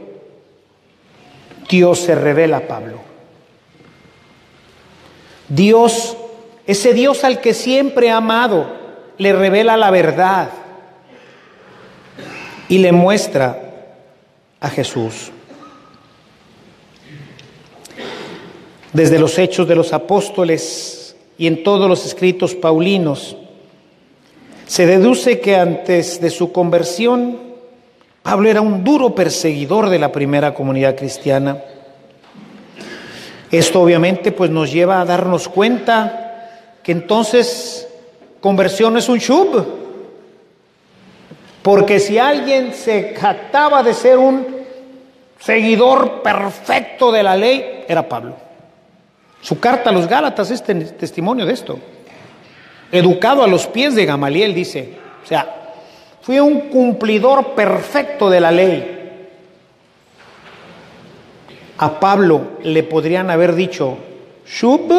Dios se revela a Pablo. Dios, ese Dios al que siempre ha amado, le revela la verdad y le muestra a Jesús. Desde los hechos de los apóstoles y en todos los escritos paulinos, Se deduce que antes de su conversión, Pablo era un duro perseguidor de la primera comunidad cristiana. Esto obviamente pues nos lleva a darnos cuenta que entonces conversión es un shub. Porque si alguien se jactaba de ser un seguidor perfecto de la ley, era Pablo. Su carta a los Gálatas es testimonio de esto. Educado a los pies de Gamaliel, dice. O sea, fui un cumplidor perfecto de la ley. A Pablo le podrían haber dicho, Shub.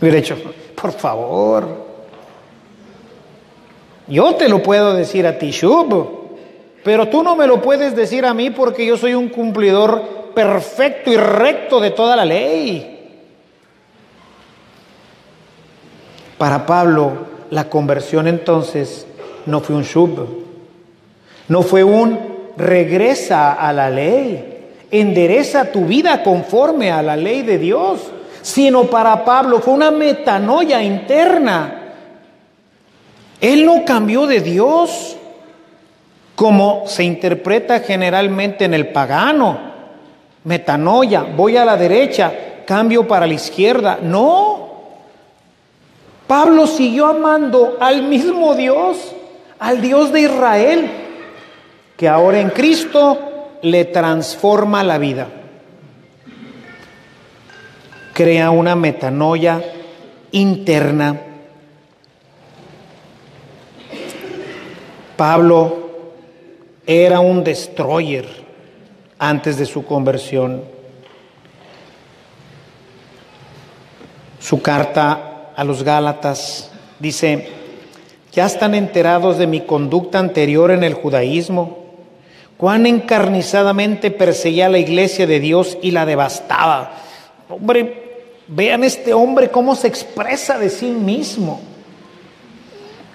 Hubiera dicho, por favor. Yo te lo puedo decir a ti, Shub. Pero tú no me lo puedes decir a mí porque yo soy un cumplidor perfecto y recto de toda la ley. Para Pablo, la conversión entonces no fue un shub, no fue un regresa a la ley, endereza tu vida conforme a la ley de Dios, sino para Pablo fue una metanoia interna. Él no cambió de Dios como se interpreta generalmente en el pagano metanoia, voy a la derecha, cambio para la izquierda. No. Pablo siguió amando al mismo Dios, al Dios de Israel, que ahora en Cristo le transforma la vida. Crea una metanoia interna. Pablo era un destroyer antes de su conversión. Su carta a los Gálatas dice, ya están enterados de mi conducta anterior en el judaísmo, cuán encarnizadamente perseguía a la iglesia de Dios y la devastaba. Hombre, vean este hombre cómo se expresa de sí mismo.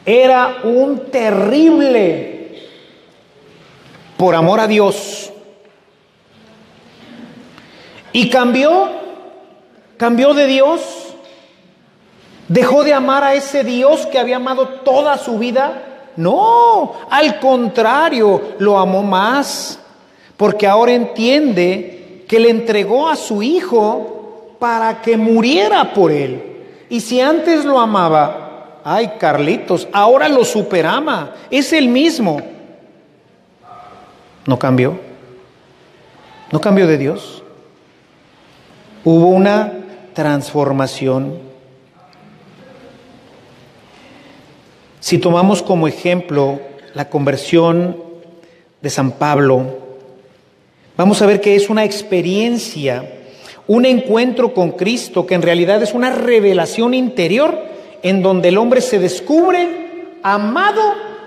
Era un terrible por amor a Dios y cambió, cambió de Dios, dejó de amar a ese Dios que había amado toda su vida. No, al contrario, lo amó más, porque ahora entiende que le entregó a su hijo para que muriera por él. Y si antes lo amaba, ay Carlitos, ahora lo superama, es el mismo. No cambió, no cambió de Dios. Hubo una transformación. Si tomamos como ejemplo la conversión de San Pablo, vamos a ver que es una experiencia, un encuentro con Cristo que en realidad es una revelación interior en donde el hombre se descubre amado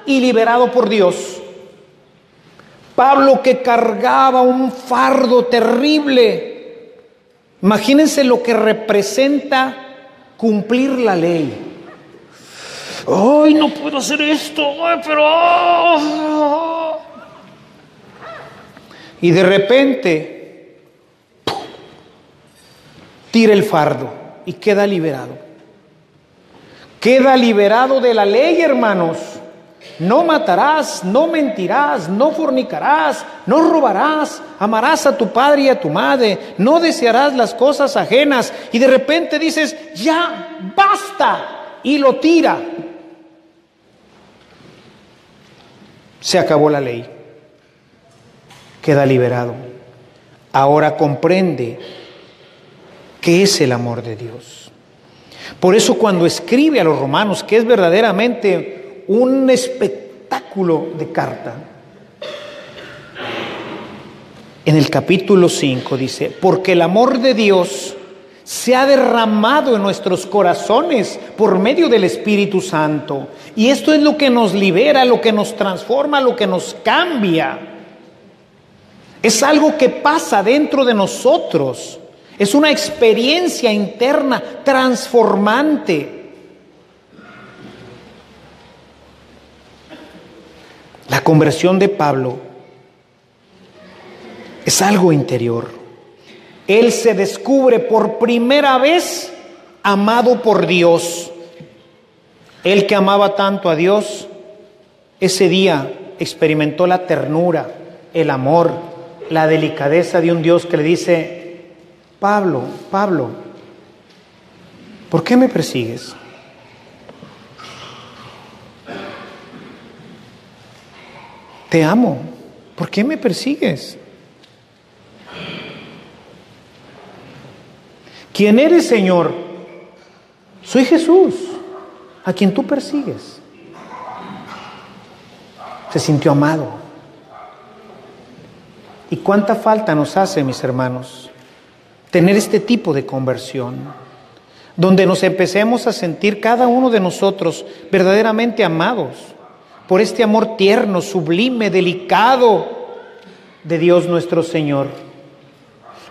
y liberado por Dios. Pablo que cargaba un fardo terrible, Imagínense lo que representa cumplir la ley. Ay, no puedo hacer esto, pero... Ah". Y de repente, tira el fardo y queda liberado. Queda liberado de la ley, hermanos. No matarás, no mentirás, no fornicarás, no robarás, amarás a tu padre y a tu madre, no desearás las cosas ajenas y de repente dices, ya, basta, y lo tira. Se acabó la ley, queda liberado. Ahora comprende qué es el amor de Dios. Por eso cuando escribe a los romanos, que es verdaderamente un espectáculo de carta. En el capítulo 5 dice, porque el amor de Dios se ha derramado en nuestros corazones por medio del Espíritu Santo. Y esto es lo que nos libera, lo que nos transforma, lo que nos cambia. Es algo que pasa dentro de nosotros. Es una experiencia interna transformante. La conversión de Pablo es algo interior. Él se descubre por primera vez amado por Dios. Él que amaba tanto a Dios, ese día experimentó la ternura, el amor, la delicadeza de un Dios que le dice, Pablo, Pablo, ¿por qué me persigues? Te amo, ¿por qué me persigues? ¿Quién eres, Señor? Soy Jesús, a quien tú persigues. Se sintió amado. ¿Y cuánta falta nos hace, mis hermanos, tener este tipo de conversión? Donde nos empecemos a sentir cada uno de nosotros verdaderamente amados por este amor tierno, sublime, delicado de Dios nuestro Señor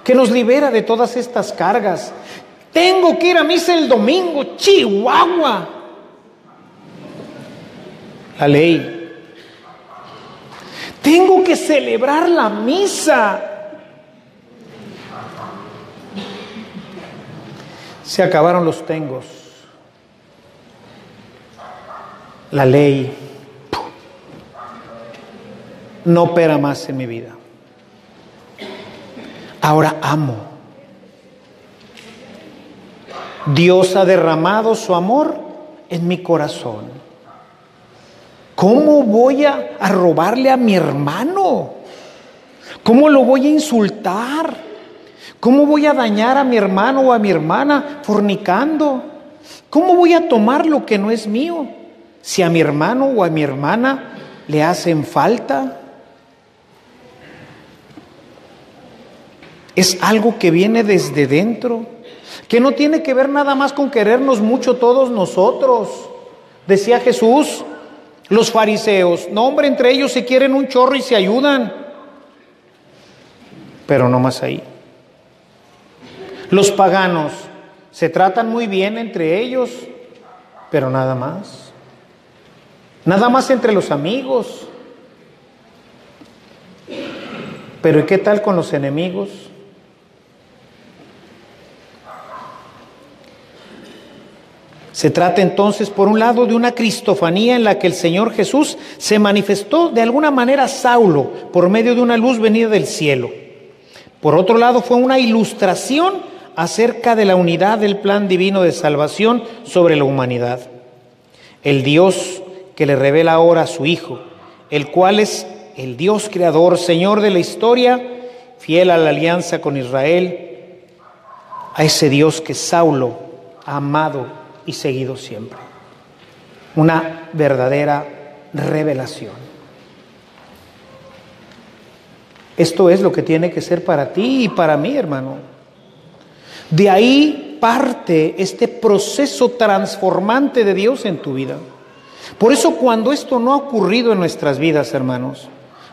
que nos libera de todas estas cargas. Tengo que ir a misa el domingo, Chihuahua. La ley. Tengo que celebrar la misa. Se acabaron los tengos. La ley no opera más en mi vida. Ahora amo. Dios ha derramado su amor en mi corazón. ¿Cómo voy a, robarle a mi hermano? ¿Cómo lo voy a insultar? ¿Cómo voy a dañar a mi hermano o a mi hermana fornicando? ¿Cómo voy a tomar lo que no es mío si a mi hermano o a mi hermana le hacen falta? Es algo que viene desde dentro, que no tiene que ver nada más con querernos mucho todos nosotros. Decía Jesús, los fariseos, no hombre, entre ellos se quieren un chorro y se ayudan, pero no más ahí. Los paganos se tratan muy bien entre ellos, pero nada más. Nada más entre los amigos. Pero ¿y qué tal con los enemigos? Se trata entonces, por un lado, de una cristofanía en la que el Señor Jesús se manifestó de alguna manera Saulo por medio de una luz venida del cielo. Por otro lado, fue una ilustración acerca de la unidad del plan divino de salvación sobre la humanidad. El Dios que le revela ahora a su Hijo, el cual es el Dios creador, Señor de la historia, fiel a la alianza con Israel, a ese Dios que Saulo ha amado y seguido siempre. Una verdadera revelación. Esto es lo que tiene que ser para ti y para mí, hermano. De ahí parte este proceso transformante de Dios en tu vida. Por eso cuando esto no ha ocurrido en nuestras vidas, hermanos,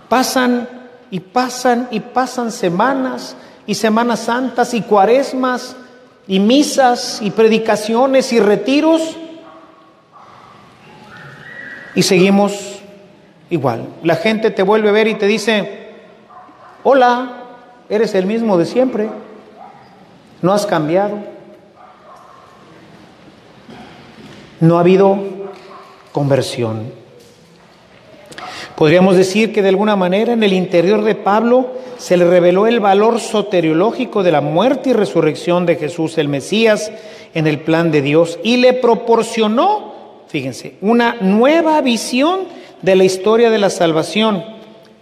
pasan y pasan y pasan semanas y semanas santas y cuaresmas y misas y predicaciones y retiros y seguimos igual. La gente te vuelve a ver y te dice, hola, eres el mismo de siempre, no has cambiado, no ha habido conversión. Podríamos decir que de alguna manera en el interior de Pablo se le reveló el valor soteriológico de la muerte y resurrección de Jesús el Mesías en el plan de Dios y le proporcionó, fíjense, una nueva visión de la historia de la salvación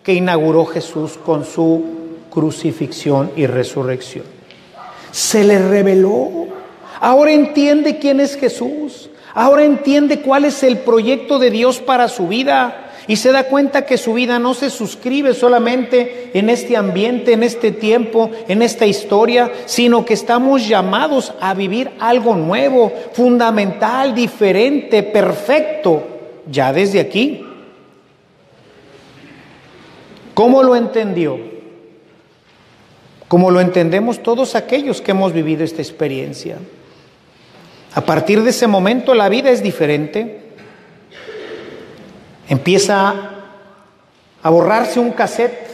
que inauguró Jesús con su crucifixión y resurrección. Se le reveló. Ahora entiende quién es Jesús. Ahora entiende cuál es el proyecto de Dios para su vida y se da cuenta que su vida no se suscribe solamente en este ambiente, en este tiempo, en esta historia, sino que estamos llamados a vivir algo nuevo, fundamental, diferente, perfecto, ya desde aquí. ¿Cómo lo entendió? Como lo entendemos todos aquellos que hemos vivido esta experiencia. A partir de ese momento la vida es diferente. Empieza a borrarse un cassette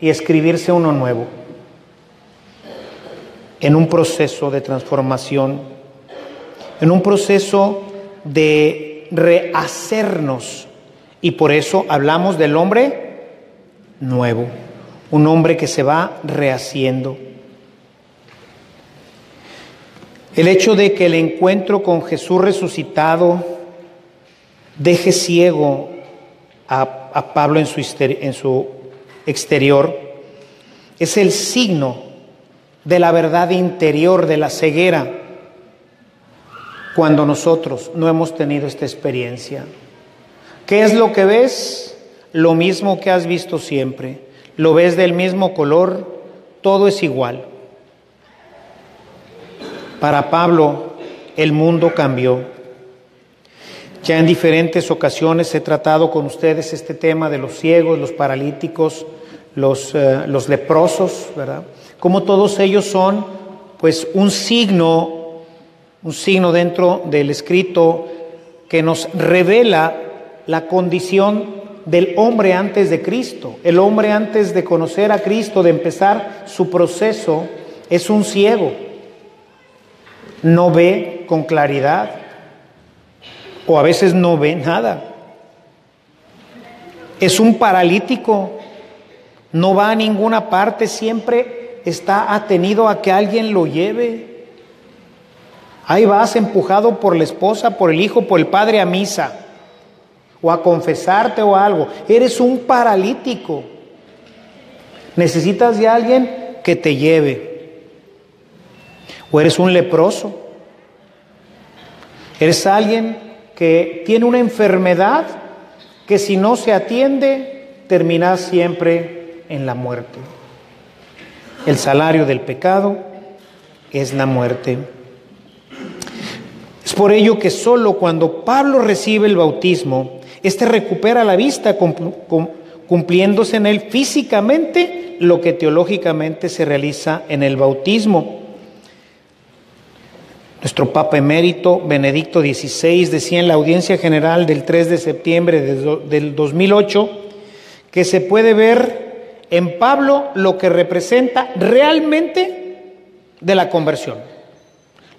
y escribirse uno nuevo en un proceso de transformación, en un proceso de rehacernos. Y por eso hablamos del hombre nuevo, un hombre que se va rehaciendo. El hecho de que el encuentro con Jesús resucitado deje ciego a, Pablo en su, en su exterior es el signo de la verdad interior, de la ceguera, cuando nosotros no hemos tenido esta experiencia. ¿Qué es lo que ves? Lo mismo que has visto siempre. Lo ves del mismo color, todo es igual. Para Pablo el mundo cambió. Ya en diferentes ocasiones he tratado con ustedes este tema de los ciegos, los paralíticos, los, eh, los leprosos, ¿verdad? Como todos ellos son pues un signo, un signo dentro del escrito que nos revela la condición del hombre antes de Cristo. El hombre antes de conocer a Cristo, de empezar su proceso, es un ciego no ve con claridad o a veces no ve nada. Es un paralítico, no va a ninguna parte, siempre está atenido a que alguien lo lleve. Ahí vas empujado por la esposa, por el hijo, por el padre a misa o a confesarte o algo. Eres un paralítico. Necesitas de alguien que te lleve o eres un leproso. Eres alguien que tiene una enfermedad que si no se atiende termina siempre en la muerte. El salario del pecado es la muerte. Es por ello que solo cuando Pablo recibe el bautismo, éste recupera la vista cumpliéndose en él físicamente lo que teológicamente se realiza en el bautismo. Nuestro Papa emérito Benedicto XVI decía en la audiencia general del 3 de septiembre del 2008 que se puede ver en Pablo lo que representa realmente de la conversión.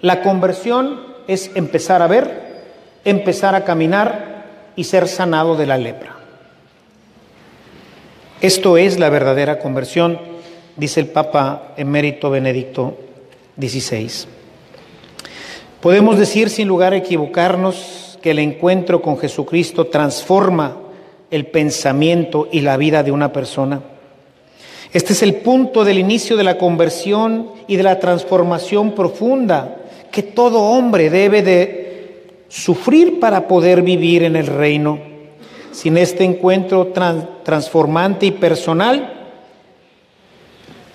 La conversión es empezar a ver, empezar a caminar y ser sanado de la lepra. Esto es la verdadera conversión, dice el Papa emérito Benedicto XVI. Podemos decir sin lugar a equivocarnos que el encuentro con Jesucristo transforma el pensamiento y la vida de una persona. Este es el punto del inicio de la conversión y de la transformación profunda que todo hombre debe de sufrir para poder vivir en el reino. Sin este encuentro transformante y personal,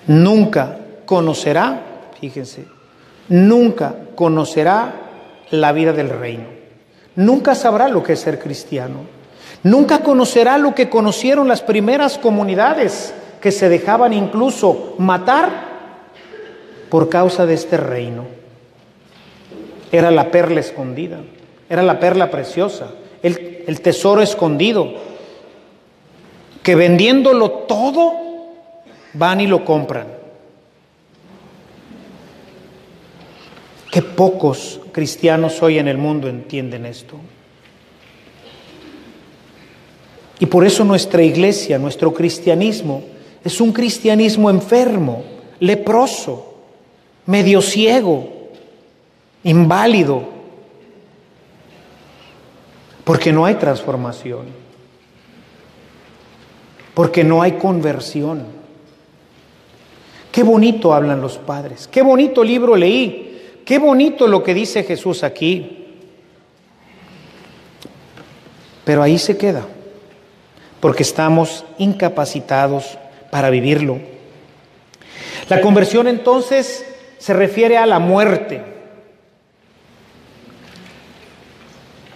nunca conocerá, fíjense, nunca conocerá la vida del reino. Nunca sabrá lo que es ser cristiano. Nunca conocerá lo que conocieron las primeras comunidades que se dejaban incluso matar por causa de este reino. Era la perla escondida, era la perla preciosa, el, el tesoro escondido, que vendiéndolo todo van y lo compran. Qué pocos cristianos hoy en el mundo entienden esto. Y por eso nuestra iglesia, nuestro cristianismo, es un cristianismo enfermo, leproso, medio ciego, inválido, porque no hay transformación, porque no hay conversión. Qué bonito hablan los padres, qué bonito libro leí Qué bonito lo que dice Jesús aquí. Pero ahí se queda, porque estamos incapacitados para vivirlo. La conversión entonces se refiere a la muerte.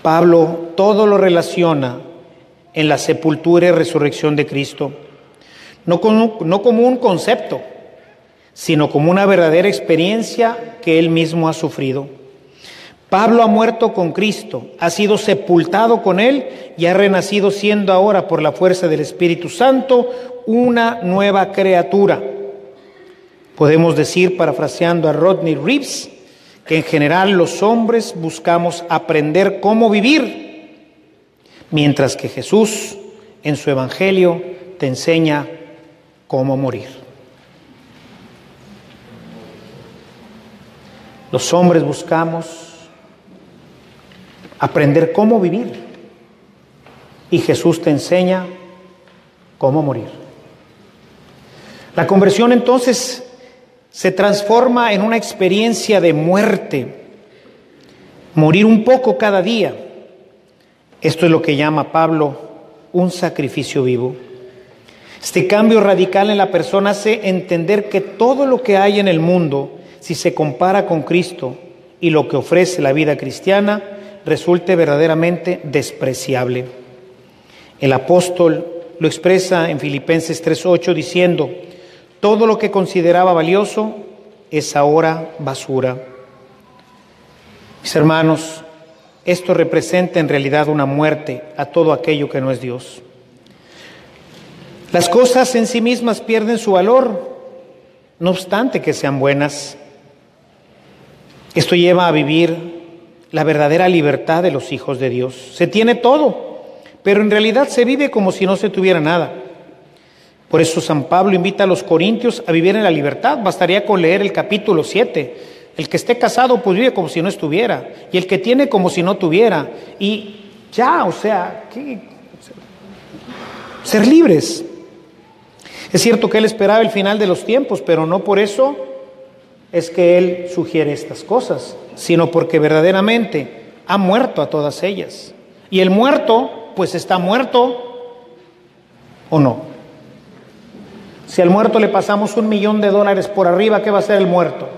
Pablo todo lo relaciona en la sepultura y resurrección de Cristo, no como, un concepto, sino como una verdadera experiencia que él mismo ha sufrido. Pablo ha muerto con Cristo, ha sido sepultado con Él y ha renacido siendo ahora por la fuerza del Espíritu Santo una nueva criatura. Podemos decir, parafraseando a Rodney Reeves, que en general los hombres buscamos aprender cómo vivir, mientras que Jesús en su Evangelio te enseña cómo morir. Los hombres buscamos aprender cómo vivir y Jesús te enseña cómo morir. La conversión entonces se transforma en una experiencia de muerte, morir un poco cada día. Esto es lo que llama Pablo un sacrificio vivo. Este cambio radical en la persona hace entender que todo lo que hay en el mundo, si se compara con Cristo y lo que ofrece la vida cristiana, resulte verdaderamente despreciable. El apóstol lo expresa en Filipenses 3:8 diciendo, todo lo que consideraba valioso es ahora basura. Mis hermanos, esto representa en realidad una muerte a todo aquello que no es Dios. Las cosas en sí mismas pierden su valor, no obstante que sean buenas. Esto lleva a vivir la verdadera libertad de los hijos de Dios. Se tiene todo, pero en realidad se vive como si no se tuviera nada. Por eso San Pablo invita a los corintios a vivir en la libertad. Bastaría con leer el capítulo 7. El que esté casado pues vive como si no estuviera. Y el que tiene como si no tuviera. Y ya, o sea, ser libres. Es cierto que él esperaba el final de los tiempos, pero no por eso es que él sugiere estas cosas, sino porque verdaderamente ha muerto a todas ellas. Y el muerto, pues está muerto o no. Si al muerto le pasamos un millón de dólares por arriba, ¿qué va a hacer el muerto?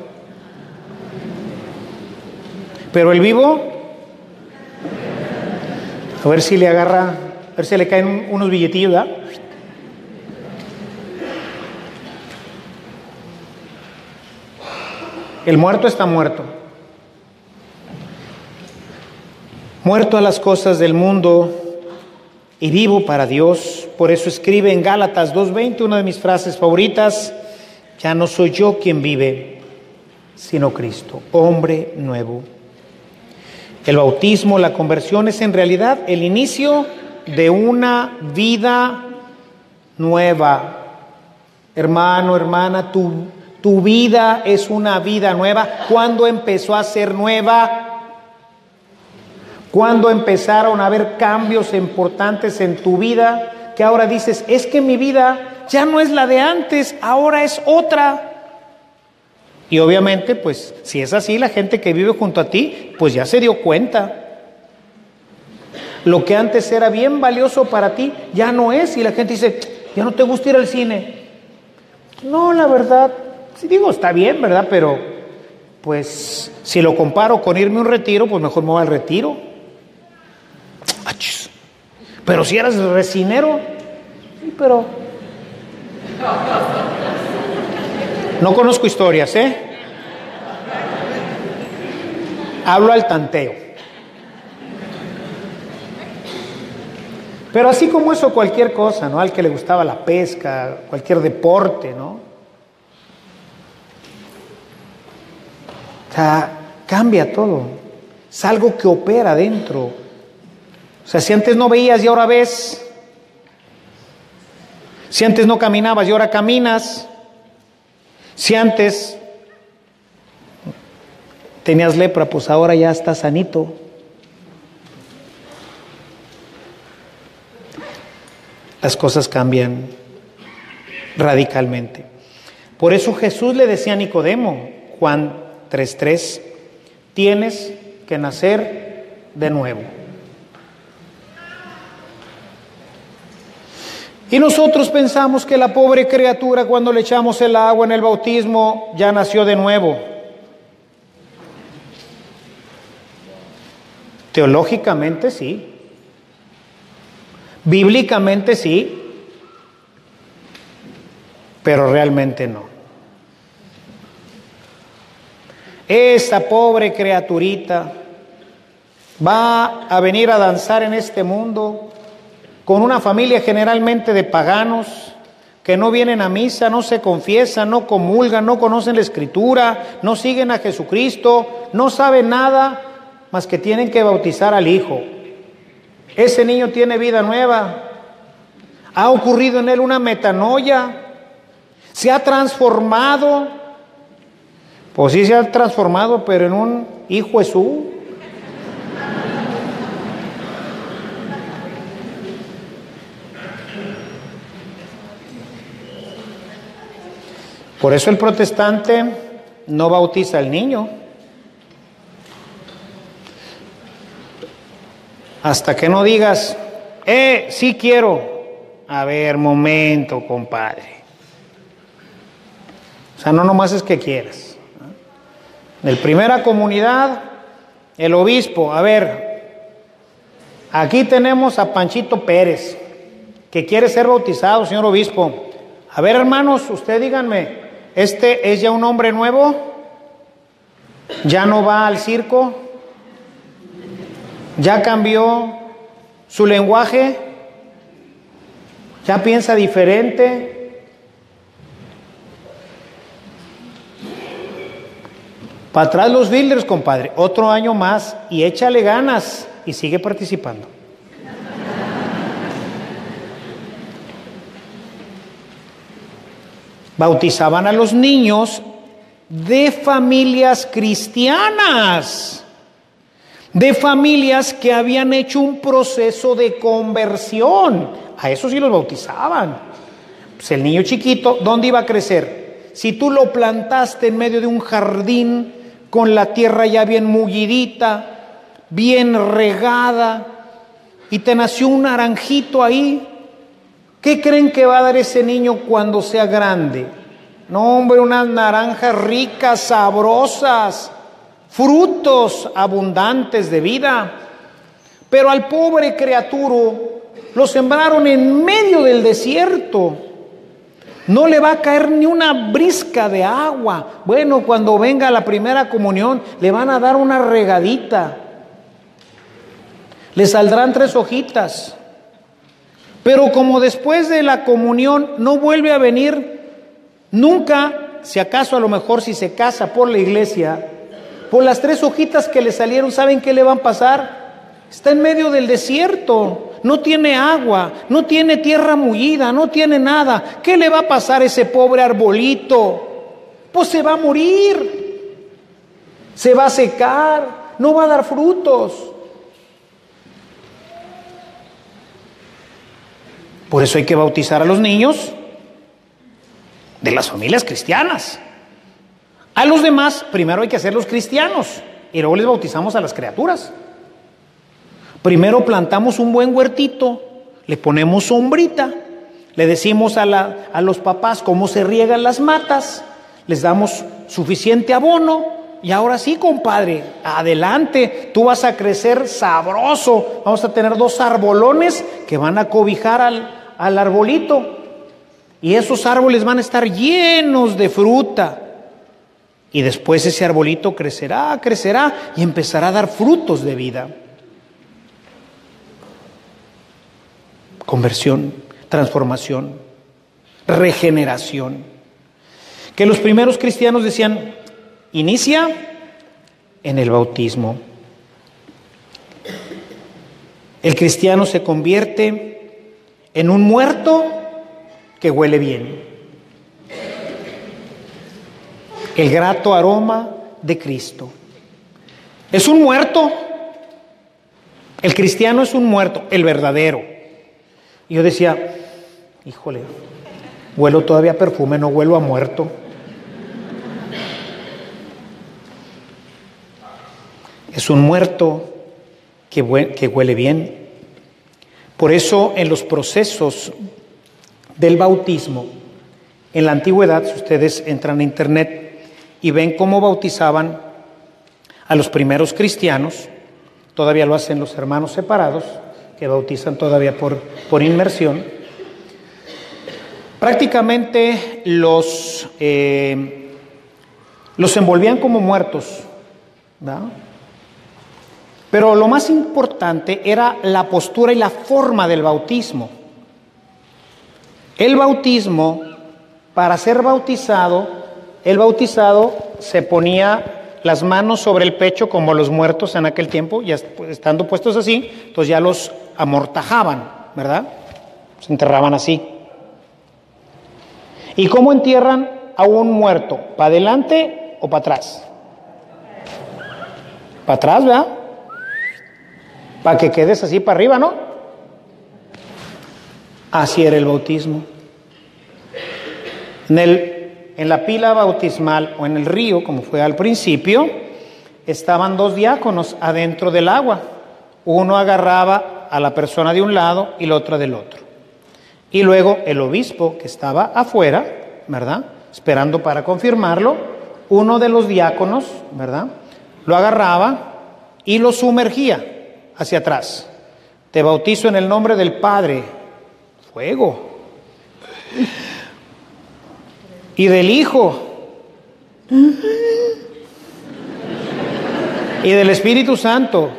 Pero el vivo, a ver si le agarra, a ver si le caen unos billetillos, ¿verdad? El muerto está muerto. Muerto a las cosas del mundo, y vivo para Dios. Por eso escribe en Gálatas 2.20, una de mis frases favoritas, ya no soy yo quien vive, sino Cristo, hombre nuevo. El bautismo, la conversión es en realidad el inicio de una vida nueva. Hermano, hermana, tu, tu vida es una vida nueva. ¿Cuándo empezó a ser nueva? Cuando empezaron a haber cambios importantes en tu vida que ahora dices, es que mi vida ya no es la de antes, ahora es otra? Y obviamente, pues si es así, la gente que vive junto a ti, pues ya se dio cuenta. Lo que antes era bien valioso para ti, ya no es. Y la gente dice, ya no te gusta ir al cine. No, la verdad, si digo, está bien, ¿verdad? Pero, pues, si lo comparo con irme a un retiro, pues mejor me voy al retiro. Pero si eras resinero, sí, pero... No conozco historias, ¿eh? Hablo al tanteo. Pero así como eso, cualquier cosa, ¿no? Al que le gustaba la pesca, cualquier deporte, ¿no? Sea, cambia todo. Es algo que opera dentro o sea, si antes no veías y ahora ves, si antes no caminabas y ahora caminas, si antes tenías lepra, pues ahora ya estás sanito. Las cosas cambian radicalmente. Por eso Jesús le decía a Nicodemo, Juan 3:3, tienes que nacer de nuevo. Y nosotros pensamos que la pobre criatura cuando le echamos el agua en el bautismo ya nació de nuevo. Teológicamente sí. Bíblicamente sí. Pero realmente no. Esa pobre criaturita va a venir a danzar en este mundo con una familia generalmente de paganos que no vienen a misa, no se confiesan, no comulgan, no conocen la escritura, no siguen a Jesucristo, no saben nada más que tienen que bautizar al Hijo. Ese niño tiene vida nueva. Ha ocurrido en él una metanoia. Se ha transformado. Pues sí se ha transformado, pero en un hijo Jesús. Por eso el protestante no bautiza al niño. Hasta que no digas, eh, sí quiero. A ver, momento, compadre. O sea, no nomás es que quieras. En primera comunidad, el obispo, a ver, aquí tenemos a Panchito Pérez, que quiere ser bautizado, señor obispo. A ver, hermanos, usted díganme, ¿Este es ya un hombre nuevo? ¿Ya no va al circo? ¿Ya cambió su lenguaje? ¿Ya piensa diferente? Para atrás los builders, compadre. Otro año más y échale ganas y sigue participando. bautizaban a los niños de familias cristianas, de familias que habían hecho un proceso de conversión. A eso sí los bautizaban. Pues el niño chiquito, ¿dónde iba a crecer? Si tú lo plantaste en medio de un jardín con la tierra ya bien mullidita, bien regada, y te nació un naranjito ahí, ¿Qué creen que va a dar ese niño cuando sea grande? No, hombre, unas naranjas ricas, sabrosas, frutos abundantes de vida. Pero al pobre criaturo lo sembraron en medio del desierto. No le va a caer ni una brisca de agua. Bueno, cuando venga la primera comunión, le van a dar una regadita. Le saldrán tres hojitas. Pero como después de la comunión no vuelve a venir nunca, si acaso a lo mejor si se casa por la iglesia, por las tres hojitas que le salieron, ¿saben qué le van a pasar? Está en medio del desierto, no tiene agua, no tiene tierra mullida, no tiene nada. ¿Qué le va a pasar a ese pobre arbolito? Pues se va a morir, se va a secar, no va a dar frutos. Por eso hay que bautizar a los niños de las familias cristianas. A los demás, primero hay que hacerlos cristianos y luego les bautizamos a las criaturas. Primero plantamos un buen huertito, le ponemos sombrita, le decimos a, a los papás cómo se riegan las matas, les damos suficiente abono y ahora sí, compadre, adelante, tú vas a crecer sabroso. Vamos a tener dos arbolones que van a cobijar al, al arbolito. Y esos árboles van a estar llenos de fruta. Y después ese arbolito crecerá, crecerá y empezará a dar frutos de vida. Conversión, transformación, regeneración. Que los primeros cristianos decían, inicia en el bautismo. El cristiano se convierte en un muerto que huele bien. El grato aroma de Cristo. Es un muerto. El cristiano es un muerto, el verdadero. Y yo decía, híjole, huelo todavía perfume, no huelo a muerto. Es un muerto que, que huele bien. Por eso en los procesos del bautismo, en la antigüedad, si ustedes entran a internet y ven cómo bautizaban a los primeros cristianos, todavía lo hacen los hermanos separados, que bautizan todavía por, por inmersión, prácticamente los, eh, los envolvían como muertos. Pero lo más importante era la postura y la forma del bautismo. El bautismo, para ser bautizado, el bautizado se ponía las manos sobre el pecho como los muertos en aquel tiempo, ya estando puestos así, entonces ya los amortajaban, ¿verdad? Se enterraban así. ¿Y cómo entierran a un muerto? ¿Para adelante o para atrás? Para atrás, ¿verdad? Para que quedes así para arriba, ¿no? Así era el bautismo. En, el, en la pila bautismal o en el río, como fue al principio, estaban dos diáconos adentro del agua. Uno agarraba a la persona de un lado y la otra del otro. Y luego el obispo que estaba afuera, ¿verdad? Esperando para confirmarlo, uno de los diáconos, ¿verdad? Lo agarraba y lo sumergía hacia atrás. Te bautizo en el nombre del Padre, fuego. Y del Hijo. Y del Espíritu Santo.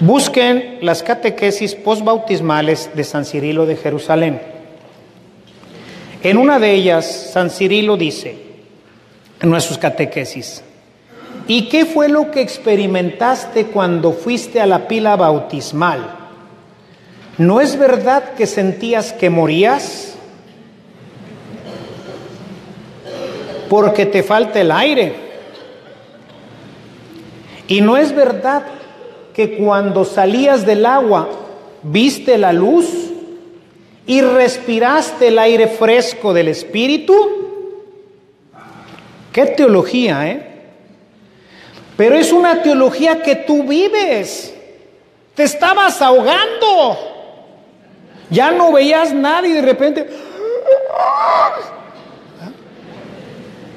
Busquen las catequesis postbautismales de San Cirilo de Jerusalén. En una de ellas, San Cirilo dice, en nuestras catequesis, ¿y qué fue lo que experimentaste cuando fuiste a la pila bautismal? ¿No es verdad que sentías que morías? Porque te falta el aire. ¿Y no es verdad que cuando salías del agua viste la luz y respiraste el aire fresco del Espíritu? ¿Qué teología, eh? Pero es una teología que tú vives. Te estabas ahogando. Ya no veías nada y de repente...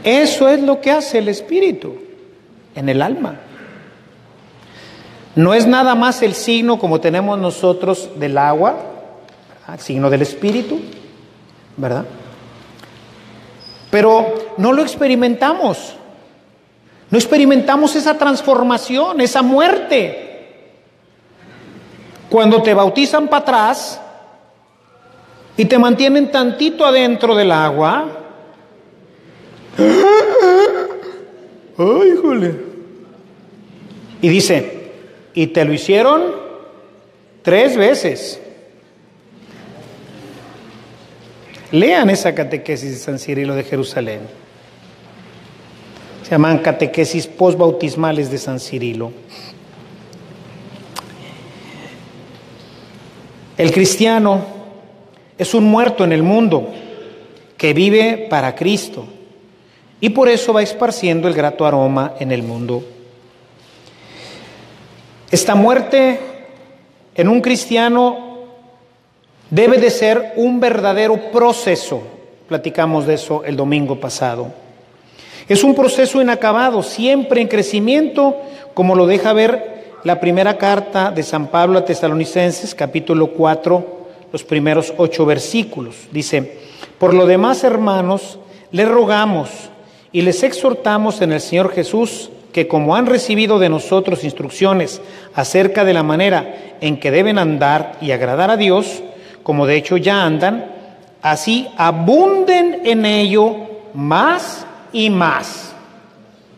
Eso es lo que hace el Espíritu en el alma. No es nada más el signo como tenemos nosotros del agua, el signo del espíritu, ¿verdad? Pero no lo experimentamos. No experimentamos esa transformación, esa muerte. Cuando te bautizan para atrás y te mantienen tantito adentro del agua. <gasps> ¡Ay, híjole! Y dice, y te lo hicieron tres veces. Lean esa catequesis de San Cirilo de Jerusalén. Se llaman catequesis postbautismales de San Cirilo. El cristiano es un muerto en el mundo que vive para Cristo y por eso va esparciendo el grato aroma en el mundo esta muerte en un cristiano debe de ser un verdadero proceso. Platicamos de eso el domingo pasado. Es un proceso inacabado, siempre en crecimiento, como lo deja ver la primera carta de San Pablo a Tesalonicenses, capítulo 4, los primeros ocho versículos. Dice, por lo demás, hermanos, les rogamos y les exhortamos en el Señor Jesús, que como han recibido de nosotros instrucciones acerca de la manera en que deben andar y agradar a Dios, como de hecho ya andan, así abunden en ello más y más.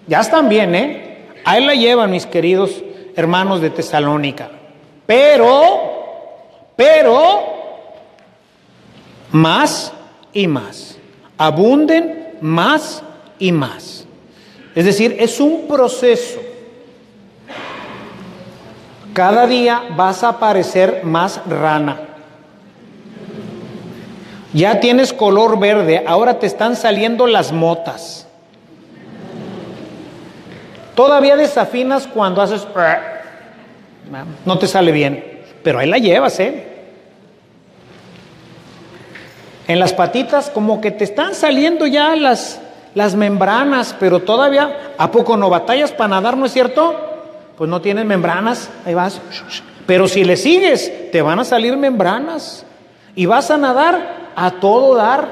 Ya están bien, ¿eh? Ahí la llevan mis queridos hermanos de Tesalónica. Pero, pero, más y más. Abunden más y más. Es decir, es un proceso. Cada día vas a parecer más rana. Ya tienes color verde, ahora te están saliendo las motas. Todavía desafinas cuando haces... No te sale bien, pero ahí la llevas, ¿eh? En las patitas como que te están saliendo ya las, las membranas, pero todavía, ¿a poco no batallas para nadar, no es cierto? Pues no tienen membranas, ahí vas. Pero si le sigues, te van a salir membranas y vas a nadar a todo dar.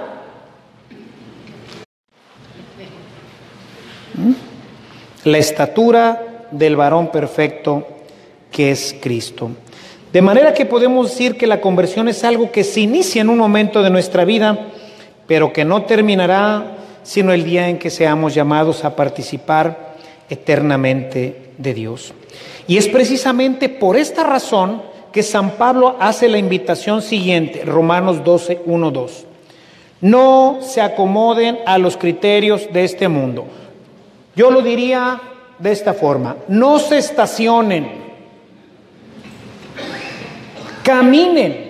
¿Mm? La estatura del varón perfecto que es Cristo. De manera que podemos decir que la conversión es algo que se inicia en un momento de nuestra vida, pero que no terminará sino el día en que seamos llamados a participar eternamente de Dios. Y es precisamente por esta razón que San Pablo hace la invitación siguiente, Romanos 12, 1, 2. No se acomoden a los criterios de este mundo. Yo lo diría de esta forma, no se estacionen, caminen,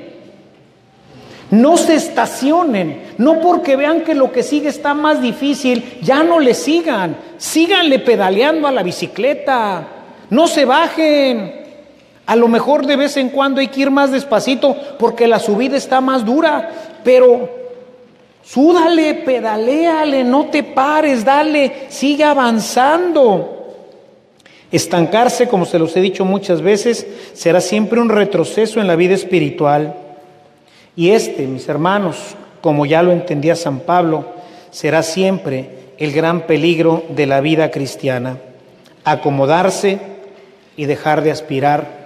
no se estacionen, no porque vean que lo que sigue está más difícil, ya no le sigan, síganle pedaleando a la bicicleta, no se bajen. A lo mejor de vez en cuando hay que ir más despacito porque la subida está más dura, pero súdale, pedaleale, no te pares, dale, sigue avanzando. Estancarse, como se los he dicho muchas veces, será siempre un retroceso en la vida espiritual. Y este, mis hermanos, como ya lo entendía San Pablo, será siempre el gran peligro de la vida cristiana. Acomodarse y dejar de aspirar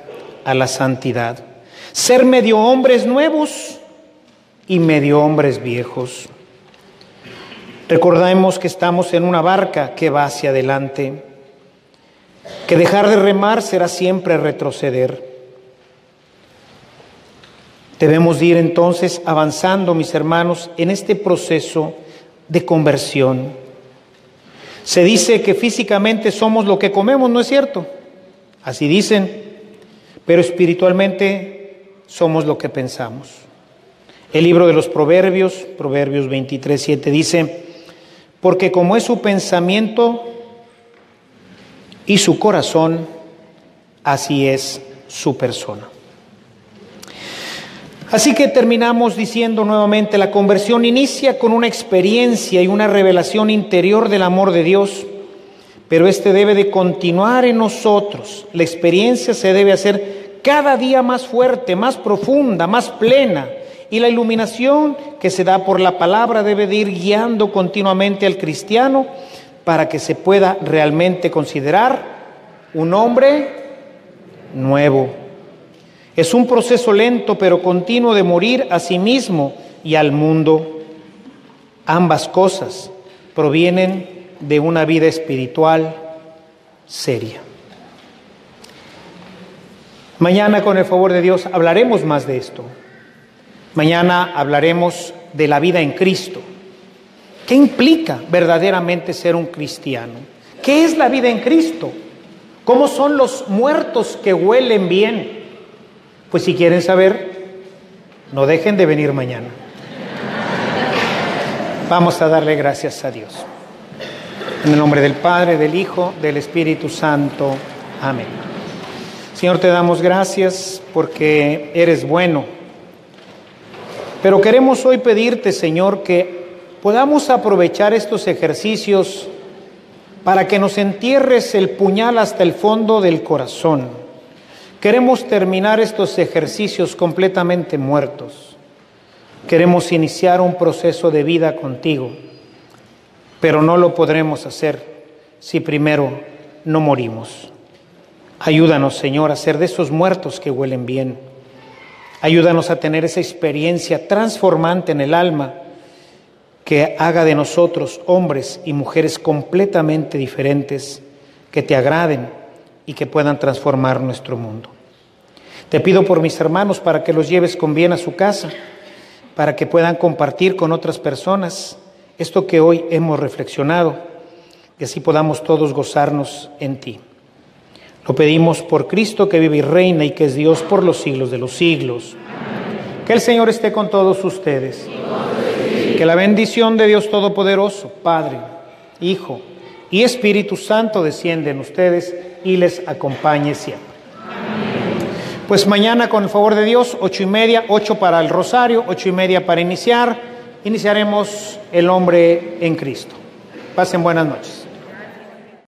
a la santidad. Ser medio hombres nuevos y medio hombres viejos. Recordemos que estamos en una barca que va hacia adelante, que dejar de remar será siempre retroceder. Debemos ir entonces avanzando, mis hermanos, en este proceso de conversión. Se dice que físicamente somos lo que comemos, ¿no es cierto? Así dicen pero espiritualmente somos lo que pensamos. El libro de los Proverbios, Proverbios 23, 7 dice, porque como es su pensamiento y su corazón, así es su persona. Así que terminamos diciendo nuevamente, la conversión inicia con una experiencia y una revelación interior del amor de Dios pero este debe de continuar en nosotros. La experiencia se debe hacer cada día más fuerte, más profunda, más plena. Y la iluminación que se da por la palabra debe de ir guiando continuamente al cristiano para que se pueda realmente considerar un hombre nuevo. Es un proceso lento pero continuo de morir a sí mismo y al mundo. Ambas cosas provienen de una vida espiritual seria. Mañana, con el favor de Dios, hablaremos más de esto. Mañana hablaremos de la vida en Cristo. ¿Qué implica verdaderamente ser un cristiano? ¿Qué es la vida en Cristo? ¿Cómo son los muertos que huelen bien? Pues si quieren saber, no dejen de venir mañana. Vamos a darle gracias a Dios. En el nombre del Padre, del Hijo, del Espíritu Santo. Amén. Señor, te damos gracias porque eres bueno. Pero queremos hoy pedirte, Señor, que podamos aprovechar estos ejercicios para que nos entierres el puñal hasta el fondo del corazón. Queremos terminar estos ejercicios completamente muertos. Queremos iniciar un proceso de vida contigo pero no lo podremos hacer si primero no morimos. Ayúdanos, Señor, a ser de esos muertos que huelen bien. Ayúdanos a tener esa experiencia transformante en el alma que haga de nosotros hombres y mujeres completamente diferentes, que te agraden y que puedan transformar nuestro mundo. Te pido por mis hermanos para que los lleves con bien a su casa, para que puedan compartir con otras personas esto que hoy hemos reflexionado, y así podamos todos gozarnos en ti. Lo pedimos por Cristo que vive y reina y que es Dios por los siglos de los siglos. Que el Señor esté con todos ustedes. Que la bendición de Dios Todopoderoso, Padre, Hijo y Espíritu Santo descienda en ustedes y les acompañe siempre. Pues mañana, con el favor de Dios, ocho y media, ocho para el rosario, ocho y media para iniciar iniciaremos el hombre en Cristo. Pasen buenas noches.